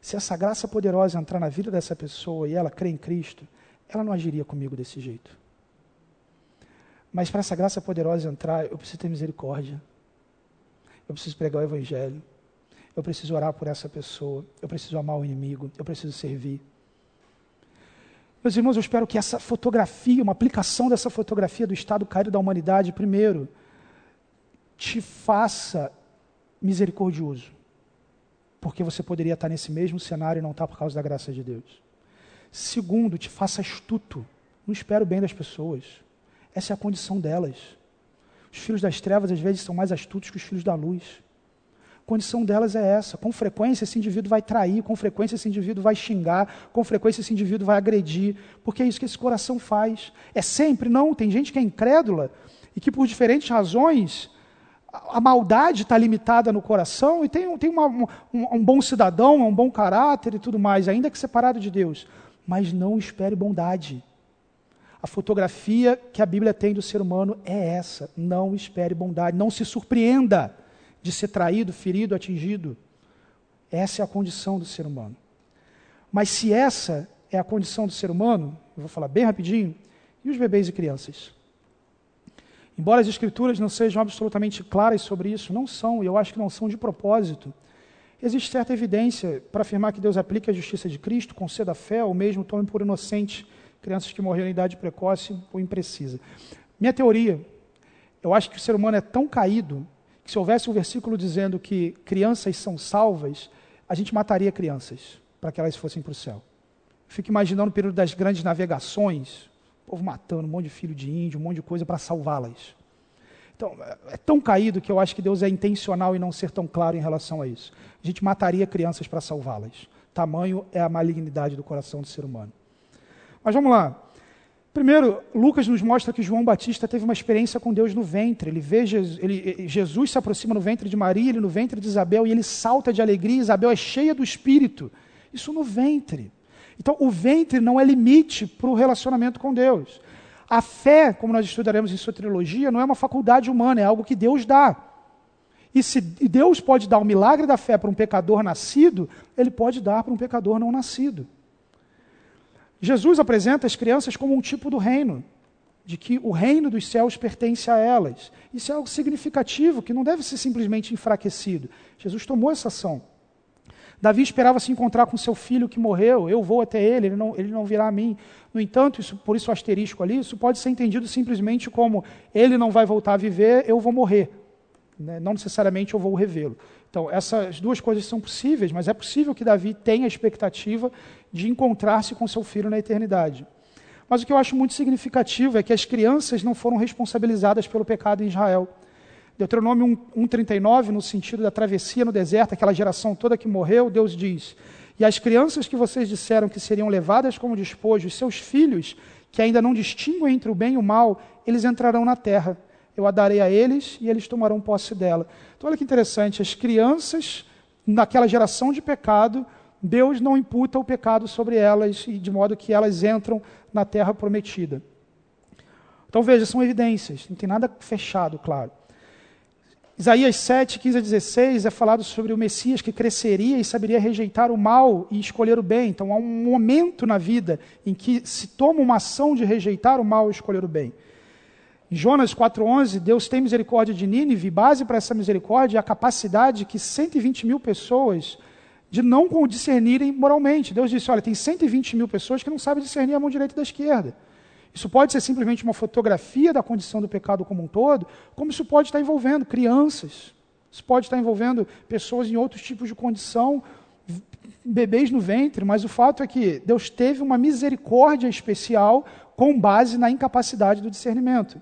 se essa graça poderosa entrar na vida dessa pessoa e ela crê em Cristo, ela não agiria comigo desse jeito. Mas para essa graça poderosa entrar, eu preciso ter misericórdia eu preciso pregar o Evangelho, eu preciso orar por essa pessoa, eu preciso amar o inimigo, eu preciso servir. Meus irmãos, eu espero que essa fotografia, uma aplicação dessa fotografia do estado caído da humanidade, primeiro, te faça misericordioso, porque você poderia estar nesse mesmo cenário e não estar por causa da graça de Deus. Segundo, te faça astuto. Não espero bem das pessoas. Essa é a condição delas. Os filhos das trevas, às vezes, são mais astutos que os filhos da luz. A condição delas é essa. Com frequência, esse indivíduo vai trair, com frequência, esse indivíduo vai xingar, com frequência, esse indivíduo vai agredir, porque é isso que esse coração faz. É sempre? Não. Tem gente que é incrédula e que, por diferentes razões, a maldade está limitada no coração e tem, tem uma, um, um, bom cidadão, um bom caráter e tudo mais, ainda que separado de Deus. Mas não espere bondade. A fotografia que a Bíblia tem do ser humano é essa. Não espere bondade, não se surpreenda de ser traído, ferido, atingido. Essa é a condição do ser humano. Mas se essa é a condição do ser humano, eu vou falar bem rapidinho, e os bebês e crianças? Embora as escrituras não sejam absolutamente claras sobre isso, não são, e eu acho que não são de propósito. Existe certa evidência para afirmar que Deus aplica a justiça de Cristo, conceda a fé, ou mesmo tome por inocente crianças que morreram em idade precoce ou imprecisa. Minha teoria, eu acho que o ser humano é tão caído que se houvesse um versículo dizendo que crianças são salvas, a gente mataria crianças para que elas fossem para o céu. Fico imaginando o período das grandes navegações, o povo matando um monte de filho de índio, um monte de coisa para salvá-las. Então, é tão caído que eu acho que Deus é intencional em não ser tão claro em relação a isso. A gente mataria crianças para salvá-las. Tamanho é a malignidade do coração do ser humano. Mas vamos lá. Primeiro, Lucas nos mostra que João Batista teve uma experiência com Deus no ventre. Ele vê Jesus, ele, Jesus se aproxima no ventre de Maria, ele no ventre de Isabel, e ele salta de alegria. Isabel é cheia do Espírito. Isso no ventre. Então, o ventre não é limite para o relacionamento com Deus. A fé, como nós estudaremos em sua trilogia, não é uma faculdade humana, é algo que Deus dá. E se Deus pode dar o milagre da fé para um pecador nascido, Ele pode dar para um pecador não nascido. Jesus apresenta as crianças como um tipo do reino, de que o reino dos céus pertence a elas. Isso é algo significativo, que não deve ser simplesmente enfraquecido. Jesus tomou essa ação. Davi esperava se encontrar com seu filho que morreu, eu vou até ele, ele não, ele não virá a mim. No entanto, isso, por isso o asterisco ali, isso pode ser entendido simplesmente como ele não vai voltar a viver, eu vou morrer. Né? Não necessariamente eu vou revê-lo. Então, essas duas coisas são possíveis, mas é possível que Davi tenha a expectativa de encontrar-se com seu filho na eternidade. Mas o que eu acho muito significativo é que as crianças não foram responsabilizadas pelo pecado em Israel. Deuteronômio 1,39, no sentido da travessia no deserto, aquela geração toda que morreu, Deus diz: E as crianças que vocês disseram que seriam levadas como despojo, seus filhos, que ainda não distinguem entre o bem e o mal, eles entrarão na terra. Eu a darei a eles e eles tomarão posse dela. Então, olha que interessante, as crianças, naquela geração de pecado, Deus não imputa o pecado sobre elas, de modo que elas entram na terra prometida. Então veja, são evidências, não tem nada fechado, claro. Isaías 7, 15 a 16 é falado sobre o Messias que cresceria e saberia rejeitar o mal e escolher o bem. Então há um momento na vida em que se toma uma ação de rejeitar o mal e escolher o bem. Em Jonas 4,11, Deus tem misericórdia de Nínive, base para essa misericórdia é a capacidade que 120 mil pessoas de não discernirem moralmente. Deus disse: olha, tem 120 mil pessoas que não sabem discernir a mão direita da esquerda. Isso pode ser simplesmente uma fotografia da condição do pecado como um todo, como isso pode estar envolvendo crianças, isso pode estar envolvendo pessoas em outros tipos de condição, bebês no ventre, mas o fato é que Deus teve uma misericórdia especial com base na incapacidade do discernimento.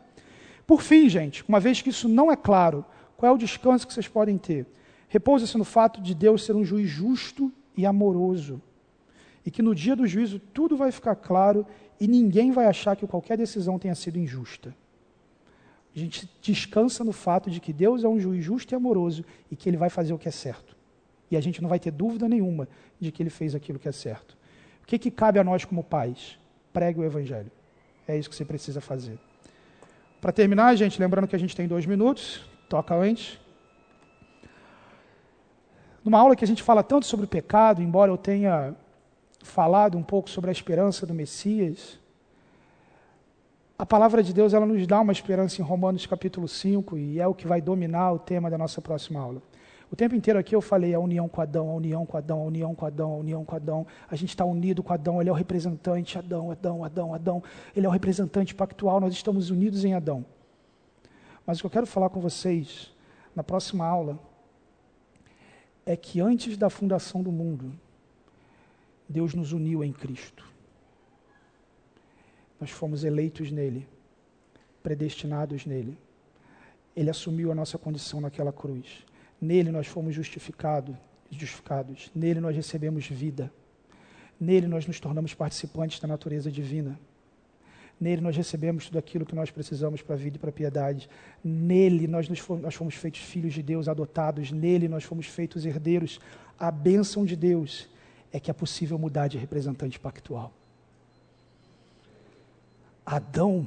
Por fim, gente, uma vez que isso não é claro, qual é o descanso que vocês podem ter? Repousa-se no fato de Deus ser um juiz justo e amoroso. E que no dia do juízo tudo vai ficar claro e ninguém vai achar que qualquer decisão tenha sido injusta. A gente descansa no fato de que Deus é um juiz justo e amoroso e que ele vai fazer o que é certo. E a gente não vai ter dúvida nenhuma de que ele fez aquilo que é certo. O que, que cabe a nós como pais? Pregue o evangelho. É isso que você precisa fazer. Para terminar, gente, lembrando que a gente tem dois minutos, toca antes. Numa aula que a gente fala tanto sobre o pecado, embora eu tenha falado um pouco sobre a esperança do Messias, a palavra de Deus ela nos dá uma esperança em Romanos capítulo 5 e é o que vai dominar o tema da nossa próxima aula. O tempo inteiro aqui eu falei a união com Adão, a união com Adão, a união com Adão, a união com Adão. A gente está unido com Adão, ele é o representante, Adão, Adão, Adão, Adão. Ele é o representante pactual, nós estamos unidos em Adão. Mas o que eu quero falar com vocês na próxima aula é que antes da fundação do mundo, Deus nos uniu em Cristo. Nós fomos eleitos nele, predestinados nele. Ele assumiu a nossa condição naquela cruz. Nele nós fomos justificados, justificados. Nele nós recebemos vida. Nele nós nos tornamos participantes da natureza divina. Nele nós recebemos tudo aquilo que nós precisamos para a vida e para a piedade. Nele nós, nos fomos, nós fomos feitos filhos de Deus, adotados. Nele nós fomos feitos herdeiros. A bênção de Deus é que é possível mudar de representante pactual. Adão,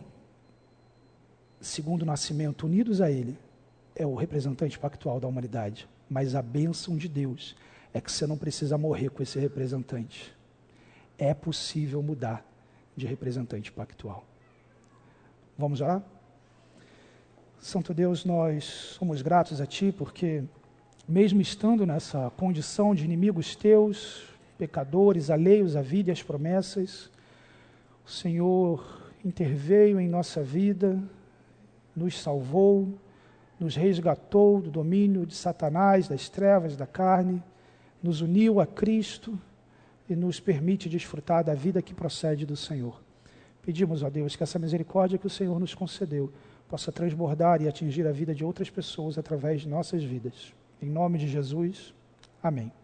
segundo o nascimento, unidos a ele, é o representante pactual da humanidade. Mas a bênção de Deus é que você não precisa morrer com esse representante. É possível mudar de representante pactual. Vamos orar? Santo Deus, nós somos gratos a Ti porque, mesmo estando nessa condição de inimigos Teus, pecadores, alheios à vida e às promessas, o Senhor interveio em nossa vida, nos salvou, nos resgatou do domínio de Satanás, das trevas, da carne, nos uniu a Cristo e nos permite desfrutar da vida que procede do Senhor. Pedimos a Deus que essa misericórdia que o Senhor nos concedeu possa transbordar e atingir a vida de outras pessoas através de nossas vidas. Em nome de Jesus, amém.